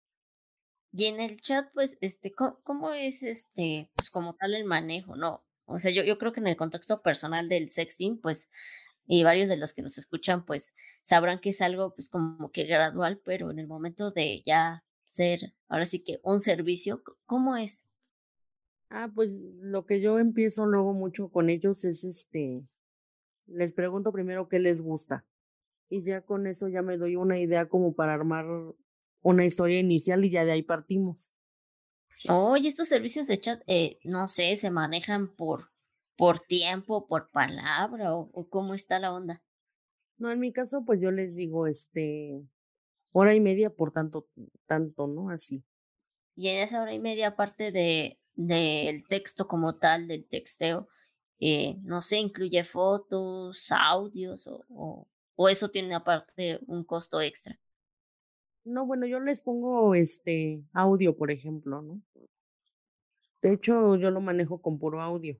Y en el chat, pues, este, ¿cómo, es este, pues como tal el manejo, no? O sea, yo, yo creo que en el contexto personal del sexting, pues, y varios de los que nos escuchan, pues, sabrán que es algo, pues, como que gradual, pero en el momento de ya ser, ahora sí que un servicio, ¿cómo es? Ah, pues lo que yo empiezo luego mucho con ellos es este, les pregunto primero qué les gusta y ya con eso ya me doy una idea como para armar una historia inicial y ya de ahí partimos. Oye, estos servicios de chat, eh, no sé, se manejan por, por tiempo, por palabra, o, o cómo está la onda. No, en mi caso, pues yo les digo, este, hora y media por tanto, tanto, ¿no? Así. Y en esa hora y media, aparte de del texto como tal, del texteo, eh, no sé, incluye fotos, audios o, o, o eso tiene aparte un costo extra. No, bueno, yo les pongo este audio, por ejemplo, ¿no? De hecho, yo lo manejo con puro audio.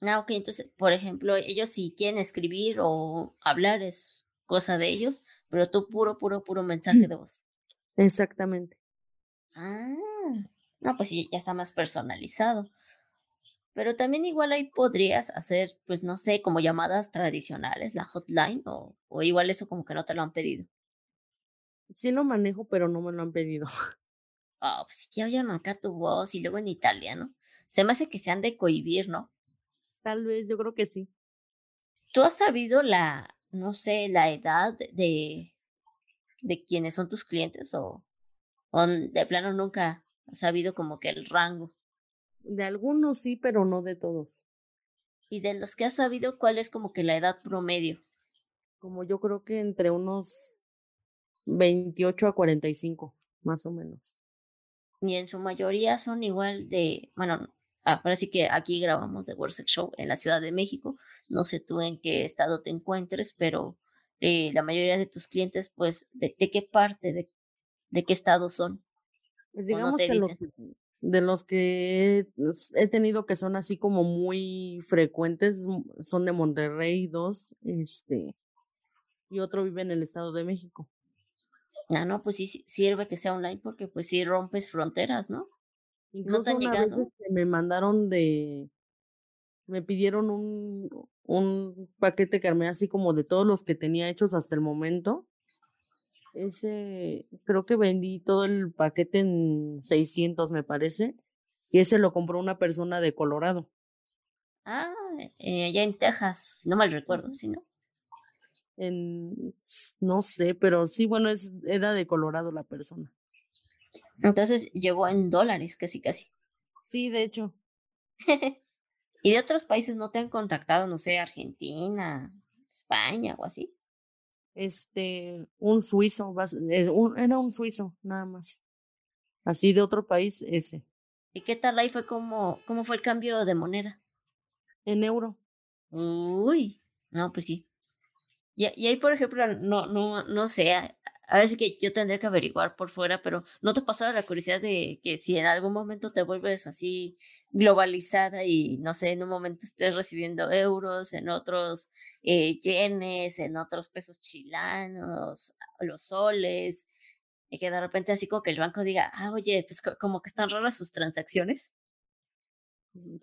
Ah, ok, entonces, por ejemplo, ellos si quieren escribir o hablar es cosa de ellos, pero tú puro, puro, puro mensaje de voz. Exactamente. Ah, no, pues sí, ya está más personalizado. Pero también igual ahí podrías hacer, pues no sé, como llamadas tradicionales, la hotline, o, o igual eso como que no te lo han pedido. Sí lo manejo, pero no me lo han pedido. Ah, pues ya oyeron acá tu voz y luego en italiano. Se me hace que se han de cohibir, ¿no? Tal vez, yo creo que sí. ¿Tú has sabido la, no sé, la edad de, de quienes son tus clientes o, o de plano nunca has sabido como que el rango? De algunos sí, pero no de todos. Y de los que has sabido, ¿cuál es como que la edad promedio? Como yo creo que entre unos 28 a 45, más o menos. Y en su mayoría son igual de, bueno, ahora sí que aquí grabamos The World Show en la Ciudad de México. No sé tú en qué estado te encuentres, pero eh, la mayoría de tus clientes, pues, ¿de, qué parte, de, de, qué estado son? Pues digamos que los, de los que he tenido que son así como muy frecuentes, son de Monterrey dos, este, y otro vive en el Estado de México. Ah, no, pues sí sirve que sea online porque pues sí rompes fronteras, ¿no? Incluso ¿No te una vez me mandaron de, me pidieron un, un paquete que armé así como de todos los que tenía hechos hasta el momento. Ese, creo que vendí todo el paquete en 600, me parece. Y ese lo compró una persona de Colorado. Ah, eh, allá en Texas, no mal recuerdo, ¿sí no? En, no sé, pero sí, bueno, es, era de Colorado la persona. Entonces llegó en dólares, casi, casi. Sí, de hecho. ¿Y de otros países no te han contactado, no sé, Argentina, España o así? Este, un suizo, eh, era un suizo, nada más. Así de otro país, ese. ¿Y qué tal ahí fue como, cómo fue el cambio de moneda? En euro. Uy, no, pues sí. Y, ahí, por ejemplo, no, no, no sé, a ver si que yo tendría que averiguar por fuera, pero ¿no te pasado la curiosidad de que si en algún momento te vuelves así globalizada y no sé, en un momento estés recibiendo euros, en otros eh, yenes, en otros pesos chilanos, los soles, y que de repente así como que el banco diga, ah, oye, pues como que están raras sus transacciones?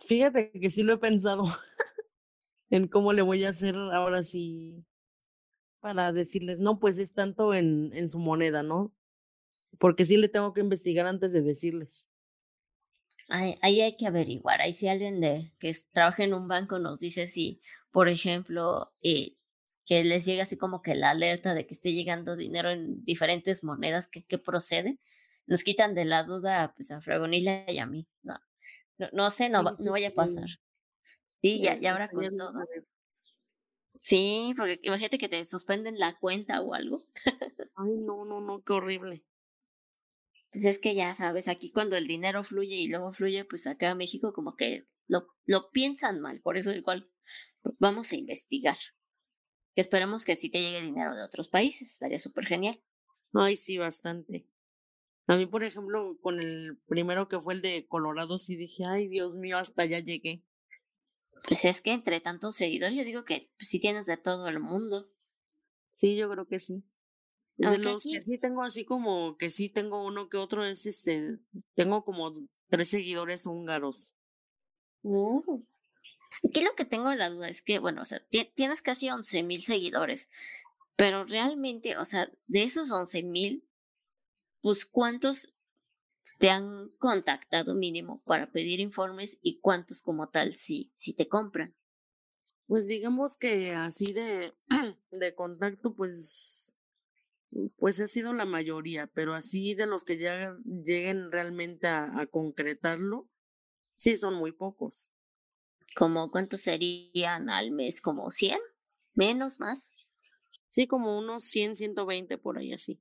Fíjate que sí lo he pensado en cómo le voy a hacer ahora sí para decirles, no, pues es tanto en, en su moneda, ¿no? Porque sí le tengo que investigar antes de decirles. Ahí, ahí hay que averiguar. Ahí si alguien de, que trabaja en un banco nos dice si, por ejemplo, eh, que les llega así como que la alerta de que esté llegando dinero en diferentes monedas que, que procede, nos quitan de la duda pues a Fragonila y a mí. No, no, sé, no, no vaya a pasar. Sí, ya, ya ahora con todo. Sí, porque imagínate que te suspenden la cuenta o algo. Ay, no, no, no, qué horrible. Pues es que ya sabes, aquí cuando el dinero fluye y luego fluye, pues acá en México como que lo, lo piensan mal, por eso igual vamos a investigar. Que esperemos que sí te llegue dinero de otros países, estaría súper genial. Ay, sí, bastante. A mí, por ejemplo, con el primero que fue el de Colorado, sí dije, ay, Dios mío, hasta ya llegué. Pues es que entre tantos seguidores, yo digo que pues, sí tienes de todo el mundo. Sí, yo creo que sí. de los que sí tengo así como que sí tengo uno que otro es este, tengo como tres seguidores húngaros. Uh. Aquí lo que tengo la duda es que, bueno, o sea, tienes casi once mil seguidores, pero realmente, o sea, de esos once mil, pues cuántos te han contactado mínimo para pedir informes y cuántos como tal si, si te compran? Pues digamos que así de, de contacto, pues, pues ha sido la mayoría, pero así de los que ya lleguen realmente a, a concretarlo, sí son muy pocos. ¿Como cuántos serían al mes? ¿Como 100? ¿Menos, más? Sí, como unos 100, 120 por ahí así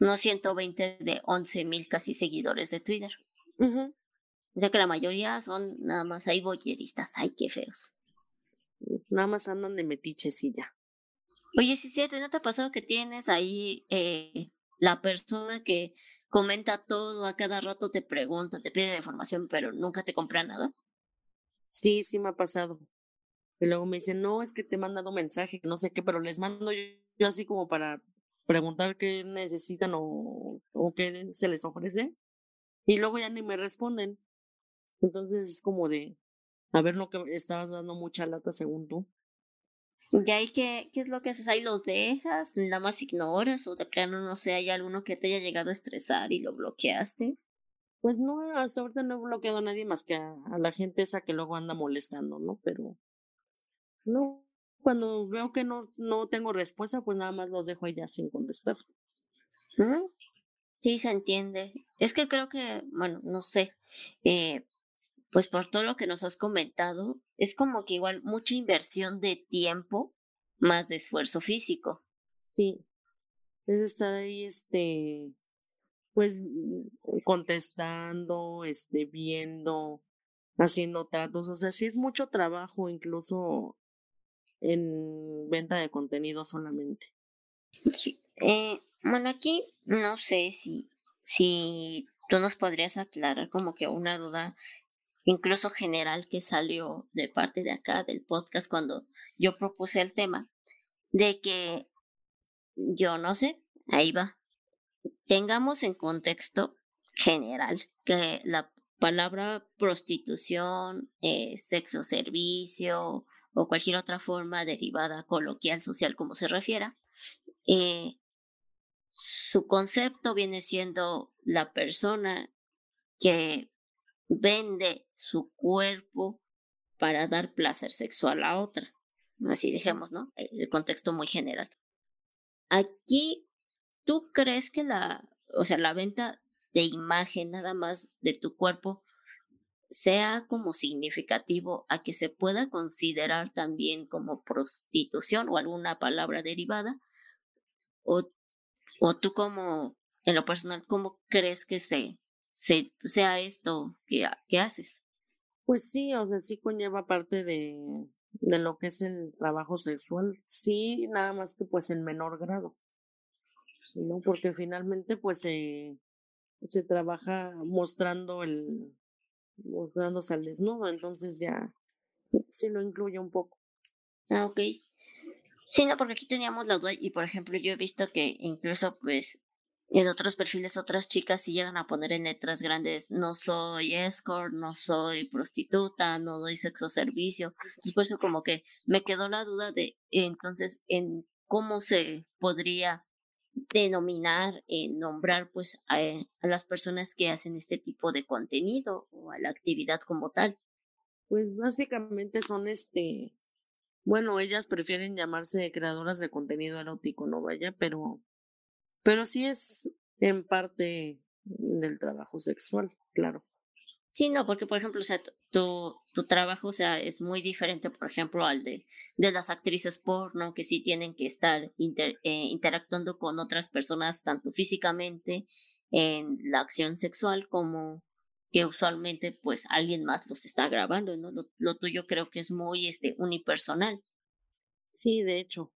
no 120 de 11 mil casi seguidores de Twitter. O sea que la mayoría son nada más ahí boyeristas. Ay, qué feos. Nada más andan de metiches y ya. Oye, sí es cierto, ¿no te ha pasado que tienes ahí eh, la persona que comenta todo, a cada rato te pregunta, te pide información, pero nunca te compra nada? Sí, sí me ha pasado. Y luego me dicen, no, es que te he mandado mensaje, no sé qué, pero les mando yo así como para preguntar qué necesitan o, o qué se les ofrece y luego ya ni me responden. Entonces es como de, a ver, no que estabas dando mucha lata según tú. ¿Y ahí qué, qué es lo que haces? ¿Ahí los dejas? ¿Nada más ignoras? ¿O de plano, no sé, hay alguno que te haya llegado a estresar y lo bloqueaste? Pues no, hasta ahorita no he bloqueado a nadie más que a, a la gente esa que luego anda molestando, ¿no? Pero no, cuando veo que no, no tengo respuesta, pues nada más los dejo ahí ya sin contestar. Sí, se entiende. Es que creo que, bueno, no sé, eh, pues por todo lo que nos has comentado, es como que igual mucha inversión de tiempo más de esfuerzo físico. Sí, es estar ahí, este, pues contestando, este, viendo, haciendo tratos, o sea, sí es mucho trabajo, incluso en venta de contenido solamente. Eh, bueno, aquí no sé si, si tú nos podrías aclarar como que una duda incluso general que salió de parte de acá del podcast cuando yo propuse el tema, de que yo no sé, ahí va, tengamos en contexto general que la palabra prostitución, eh, sexo servicio o cualquier otra forma derivada coloquial social como se refiera, eh, su concepto viene siendo la persona que vende su cuerpo para dar placer sexual a otra. Así dejemos, ¿no? El contexto muy general. Aquí, ¿tú crees que la, o sea, la venta de imagen nada más de tu cuerpo sea como significativo a que se pueda considerar también como prostitución o alguna palabra derivada? ¿O, o tú como, en lo personal, cómo crees que se, sea esto que, que haces. Pues sí, o sea, sí conlleva parte de, de lo que es el trabajo sexual, sí, nada más que pues en menor grado, ¿no? Porque finalmente pues se, se trabaja mostrando el, mostrándose al desnudo, entonces ya sí lo incluye un poco. Ah, ok. Sí, no, porque aquí teníamos la duda y por ejemplo yo he visto que incluso pues en otros perfiles otras chicas sí llegan a poner en letras grandes, no soy escort, no soy prostituta, no doy sexo servicio. Entonces por eso como que me quedó la duda de entonces en cómo se podría denominar, eh, nombrar pues a, a, las personas que hacen este tipo de contenido o a la actividad como tal. Pues básicamente son este, bueno, ellas prefieren llamarse creadoras de contenido erótico, no vaya, pero pero sí es en parte del trabajo sexual, claro. Sí, no, porque por ejemplo, o sea, tu, tu trabajo, o sea, es muy diferente, por ejemplo, al de, de las actrices porno, que sí tienen que estar eh, interactuando con otras personas, tanto físicamente en la acción sexual, como que usualmente, pues, alguien más los está grabando, ¿no? Lo, lo tuyo creo que es muy, este, unipersonal. Sí, de hecho.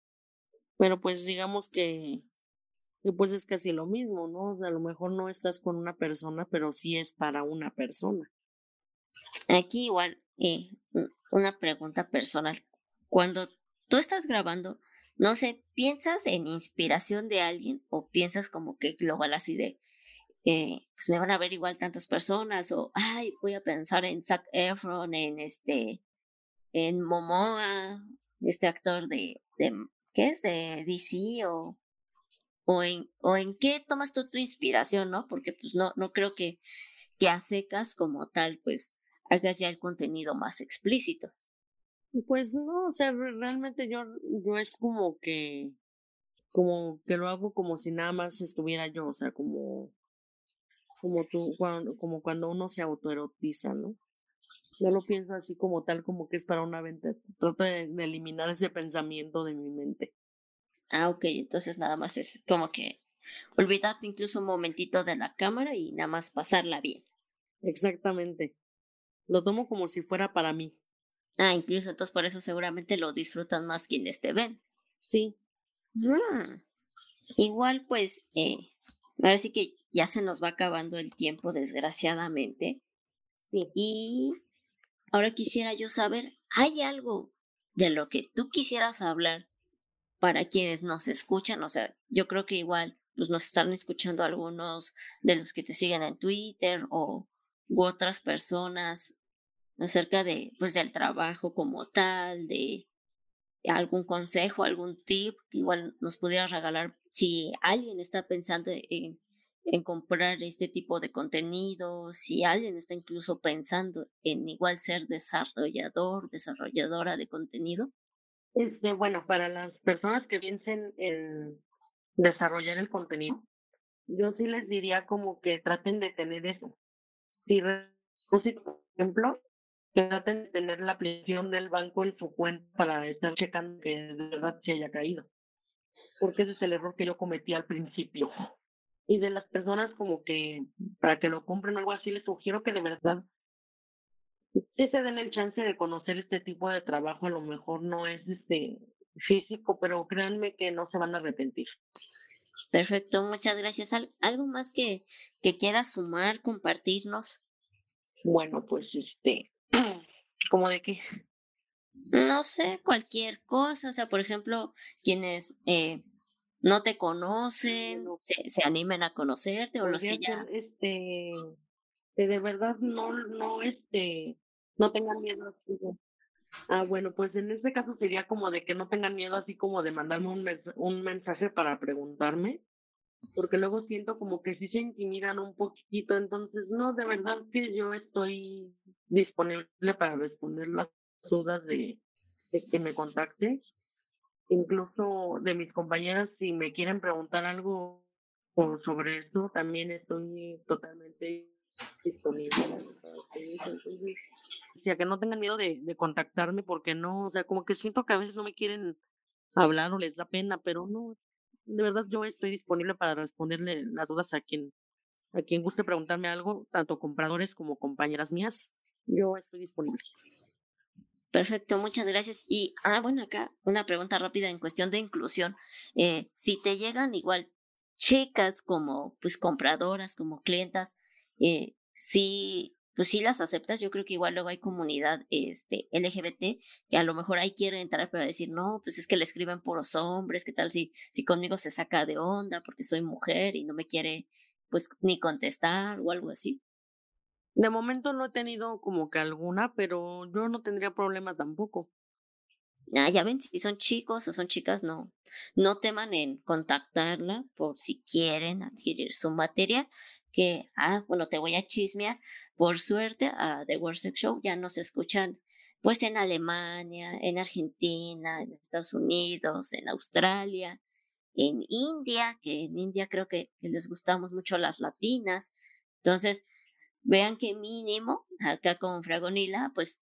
Pero pues digamos que y pues es casi lo mismo, ¿no? O sea, a lo mejor no estás con una persona, pero sí es para una persona. Aquí igual, eh, una pregunta personal. Cuando tú estás grabando, no sé, ¿piensas en inspiración de alguien o piensas como que global así de, eh, pues me van a ver igual tantas personas o, ay, voy a pensar en Zac Efron, en este, en Momoa, este actor de, de ¿qué es? De DC o o en, o en qué tomas tú tu inspiración, ¿no? Porque pues no, no creo que, que a secas como tal, pues hagas ya el contenido más explícito. Pues no, o sea, realmente yo, yo es como que, como que lo hago como si nada más estuviera yo, o sea, como, como tú, cuando, como cuando uno se autoerotiza, ¿no? No lo pienso así como tal, como que es para una venta. Trato de eliminar ese pensamiento de mi mente. Ah, ok, entonces nada más es como que olvidarte incluso un momentito de la cámara y nada más pasarla bien. Exactamente. Lo tomo como si fuera para mí. Ah, incluso entonces por eso seguramente lo disfrutan más quienes te ven. Sí. Mm. Igual pues, eh, ahora sí que ya se nos va acabando el tiempo, desgraciadamente. Sí. Y ahora quisiera yo saber, ¿hay algo de lo que tú quisieras hablar para quienes nos escuchan, o sea, yo creo que igual pues nos están escuchando algunos de los que te siguen en Twitter o u otras personas acerca de pues del trabajo como tal, de algún consejo, algún tip que igual nos pudieras regalar si alguien está pensando en, en comprar este tipo de contenido, si alguien está incluso pensando en igual ser desarrollador, desarrolladora de contenido. Este, bueno, para las personas que piensen en desarrollar el contenido, yo sí les diría como que traten de tener eso. Si, por ejemplo, que traten de tener la aplicación del banco en su cuenta para estar checando que de verdad se haya caído. Porque ese es el error que yo cometí al principio. Y de las personas como que para que lo compren o algo así, les sugiero que de verdad sí se den el chance de conocer este tipo de trabajo. A lo mejor no es este físico, pero créanme que no se van a arrepentir. Perfecto, muchas gracias. ¿Algo más que, que quieras sumar, compartirnos? Bueno, pues este, ¿Cómo de qué? No sé, cualquier cosa. O sea, por ejemplo, quienes eh, no te conocen, se, se animen a conocerte o los que ya. este, de verdad no, no, este, no tengan miedo. Ah, bueno, pues en este caso sería como de que no tengan miedo así como de mandarme un, un mensaje para preguntarme porque luego siento como que sí se intimidan un poquito, entonces no, de verdad que yo estoy disponible para responder las dudas de, de que me contacte, incluso de mis compañeras si me quieren preguntar algo sobre esto, también estoy totalmente disponible. Entonces, o sea, que no tengan miedo de, de contactarme porque no, o sea, como que siento que a veces no me quieren hablar o les da pena, pero no, de verdad yo estoy disponible para responderle las dudas a quien a quien guste preguntarme algo, tanto compradores como compañeras mías. Yo estoy disponible. Perfecto, muchas gracias. Y, ah, bueno, acá una pregunta rápida en cuestión de inclusión. Eh, si te llegan igual chicas como pues compradoras, como clientas, eh, si pues si las aceptas, yo creo que igual luego hay comunidad este, LGBT que a lo mejor ahí quiere entrar pero decir, no, pues es que le escriben puros hombres, ¿qué tal si, si conmigo se saca de onda porque soy mujer y no me quiere pues ni contestar o algo así? De momento no he tenido como que alguna, pero yo no tendría problema tampoco. Ah, ya ven, si son chicos o son chicas, no, no teman en contactarla por si quieren adquirir su material, que, ah, bueno, te voy a chismear, por suerte a The World Sex Show ya nos escuchan pues en Alemania, en Argentina, en Estados Unidos, en Australia, en India, que en India creo que, les gustamos mucho las latinas. Entonces, vean que mínimo acá con Fragonila, pues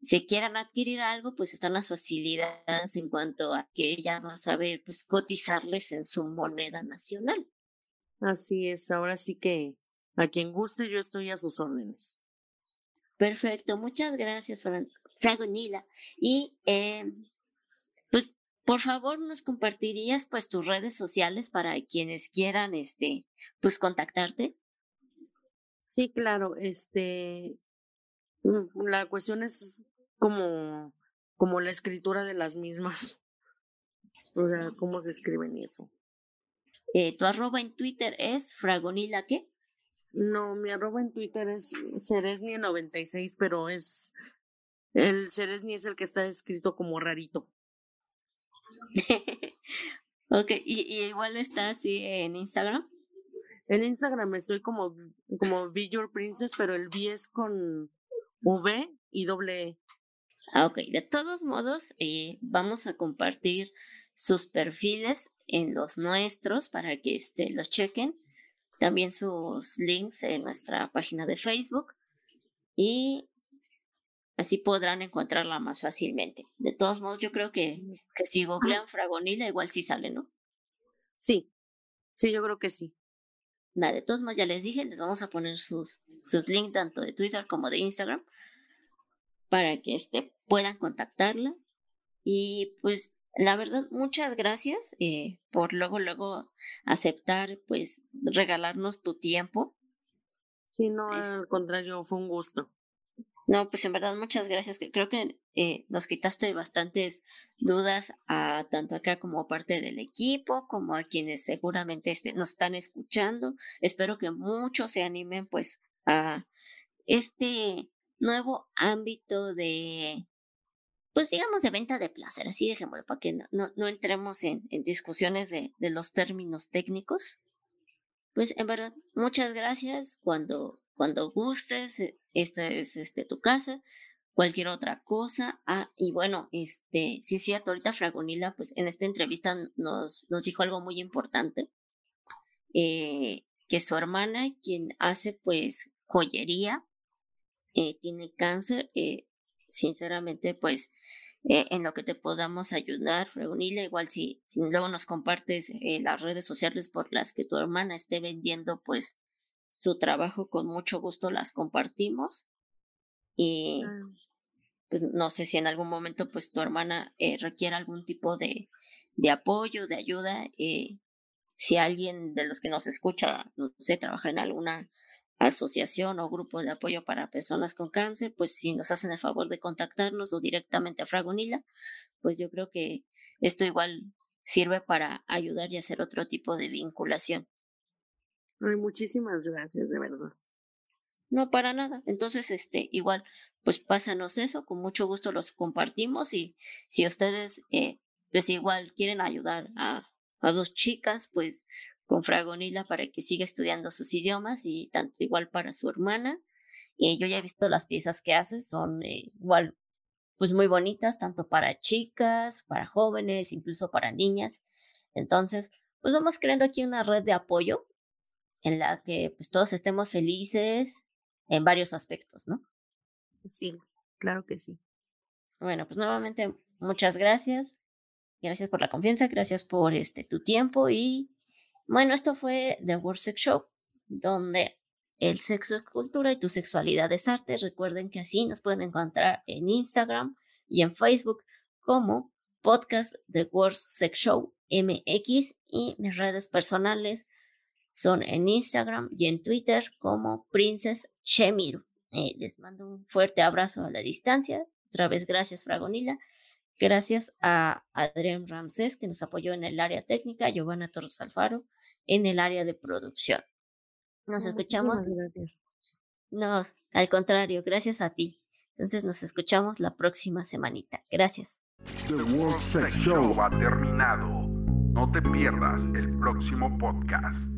si quieran adquirir algo, pues están las facilidades en cuanto a que ella va a saber pues cotizarles en su moneda nacional. Así es, ahora sí que a quien guste, yo estoy a sus órdenes. Perfecto, muchas gracias, Fragonila. Y eh, pues, por favor, nos compartirías pues tus redes sociales para quienes quieran, este, pues contactarte. Sí, claro, este, la cuestión es como, como la escritura de las mismas. O sea, cómo se escriben y eso. Eh, tu arroba en Twitter es fragonila, ¿qué? No, mi arroba en Twitter es Ceresnie96, pero es. El Ceresni es el que está escrito como rarito. ok, ¿Y, igual está así en Instagram? En Instagram estoy como, como Be Your Princess, pero el B es con V y doble E. Ah, ok, de todos modos, eh, vamos a compartir sus perfiles en los nuestros para que este, los chequen también sus links en nuestra página de Facebook y así podrán encontrarla más fácilmente. De todos modos, yo creo que, que si googlean Fragonila igual sí sale, ¿no? Sí, sí, yo creo que sí. Nada, de todos modos ya les dije, les vamos a poner sus, sus links tanto de Twitter como de Instagram para que este, puedan contactarla. Y pues la verdad, muchas gracias eh, por luego, luego aceptar, pues, regalarnos tu tiempo. Sí, no, al contrario, fue un gusto. No, pues en verdad, muchas gracias. Creo que eh, nos quitaste bastantes dudas a tanto acá como parte del equipo, como a quienes seguramente este, nos están escuchando. Espero que muchos se animen, pues, a este nuevo ámbito de pues digamos, de venta de placer, así dejémoslo, para que no, no, entremos en, en discusiones de, de, los términos técnicos. Pues en verdad, muchas gracias. Cuando, cuando gustes, eh, esta es este, tu casa. cualquier otra cosa. Ah, y bueno, este, sí es cierto, ahorita Fragonila, pues en esta entrevista nos, nos dijo algo muy importante, eh, que su hermana, quien hace pues joyería, eh, tiene cáncer, eh, sinceramente, pues eh, en lo que te podamos ayudar, reunirle, igual si, si luego nos compartes eh, las redes sociales por las que tu hermana esté vendiendo, pues su trabajo con mucho gusto las compartimos. Y pues no sé si en algún momento pues tu hermana eh, requiere algún tipo de, de apoyo, de ayuda, eh, si alguien de los que nos escucha, no sé, trabaja en alguna asociación o grupo de apoyo para personas con cáncer, pues si nos hacen el favor de contactarnos o directamente a Fragonila, pues yo creo que esto igual sirve para ayudar y hacer otro tipo de vinculación. Ay, muchísimas gracias, de verdad. No, para nada. Entonces, este, igual, pues pásanos eso, con mucho gusto los compartimos y si ustedes, eh, pues igual quieren ayudar a, a dos chicas, pues con Fragonila para que siga estudiando sus idiomas y tanto igual para su hermana. Y yo ya he visto las piezas que hace, son eh, igual pues muy bonitas, tanto para chicas, para jóvenes, incluso para niñas. Entonces, pues vamos creando aquí una red de apoyo en la que pues todos estemos felices en varios aspectos, ¿no? Sí, claro que sí. Bueno, pues nuevamente muchas gracias. Gracias por la confianza, gracias por este tu tiempo y bueno, esto fue The World Sex Show, donde el sexo es cultura y tu sexualidad es arte. Recuerden que así nos pueden encontrar en Instagram y en Facebook como podcast The World Sex Show MX y mis redes personales son en Instagram y en Twitter como Princess Shemiru. Eh, les mando un fuerte abrazo a la distancia. Otra vez gracias, Fragonila. Gracias a Adrián Ramsés, que nos apoyó en el área técnica, Giovanna Torres Alfaro, en el área de producción. Nos escuchamos. Gracias. No, al contrario, gracias a ti. Entonces nos escuchamos la próxima semanita. Gracias. The World Sex Show ha terminado. No te pierdas el próximo podcast.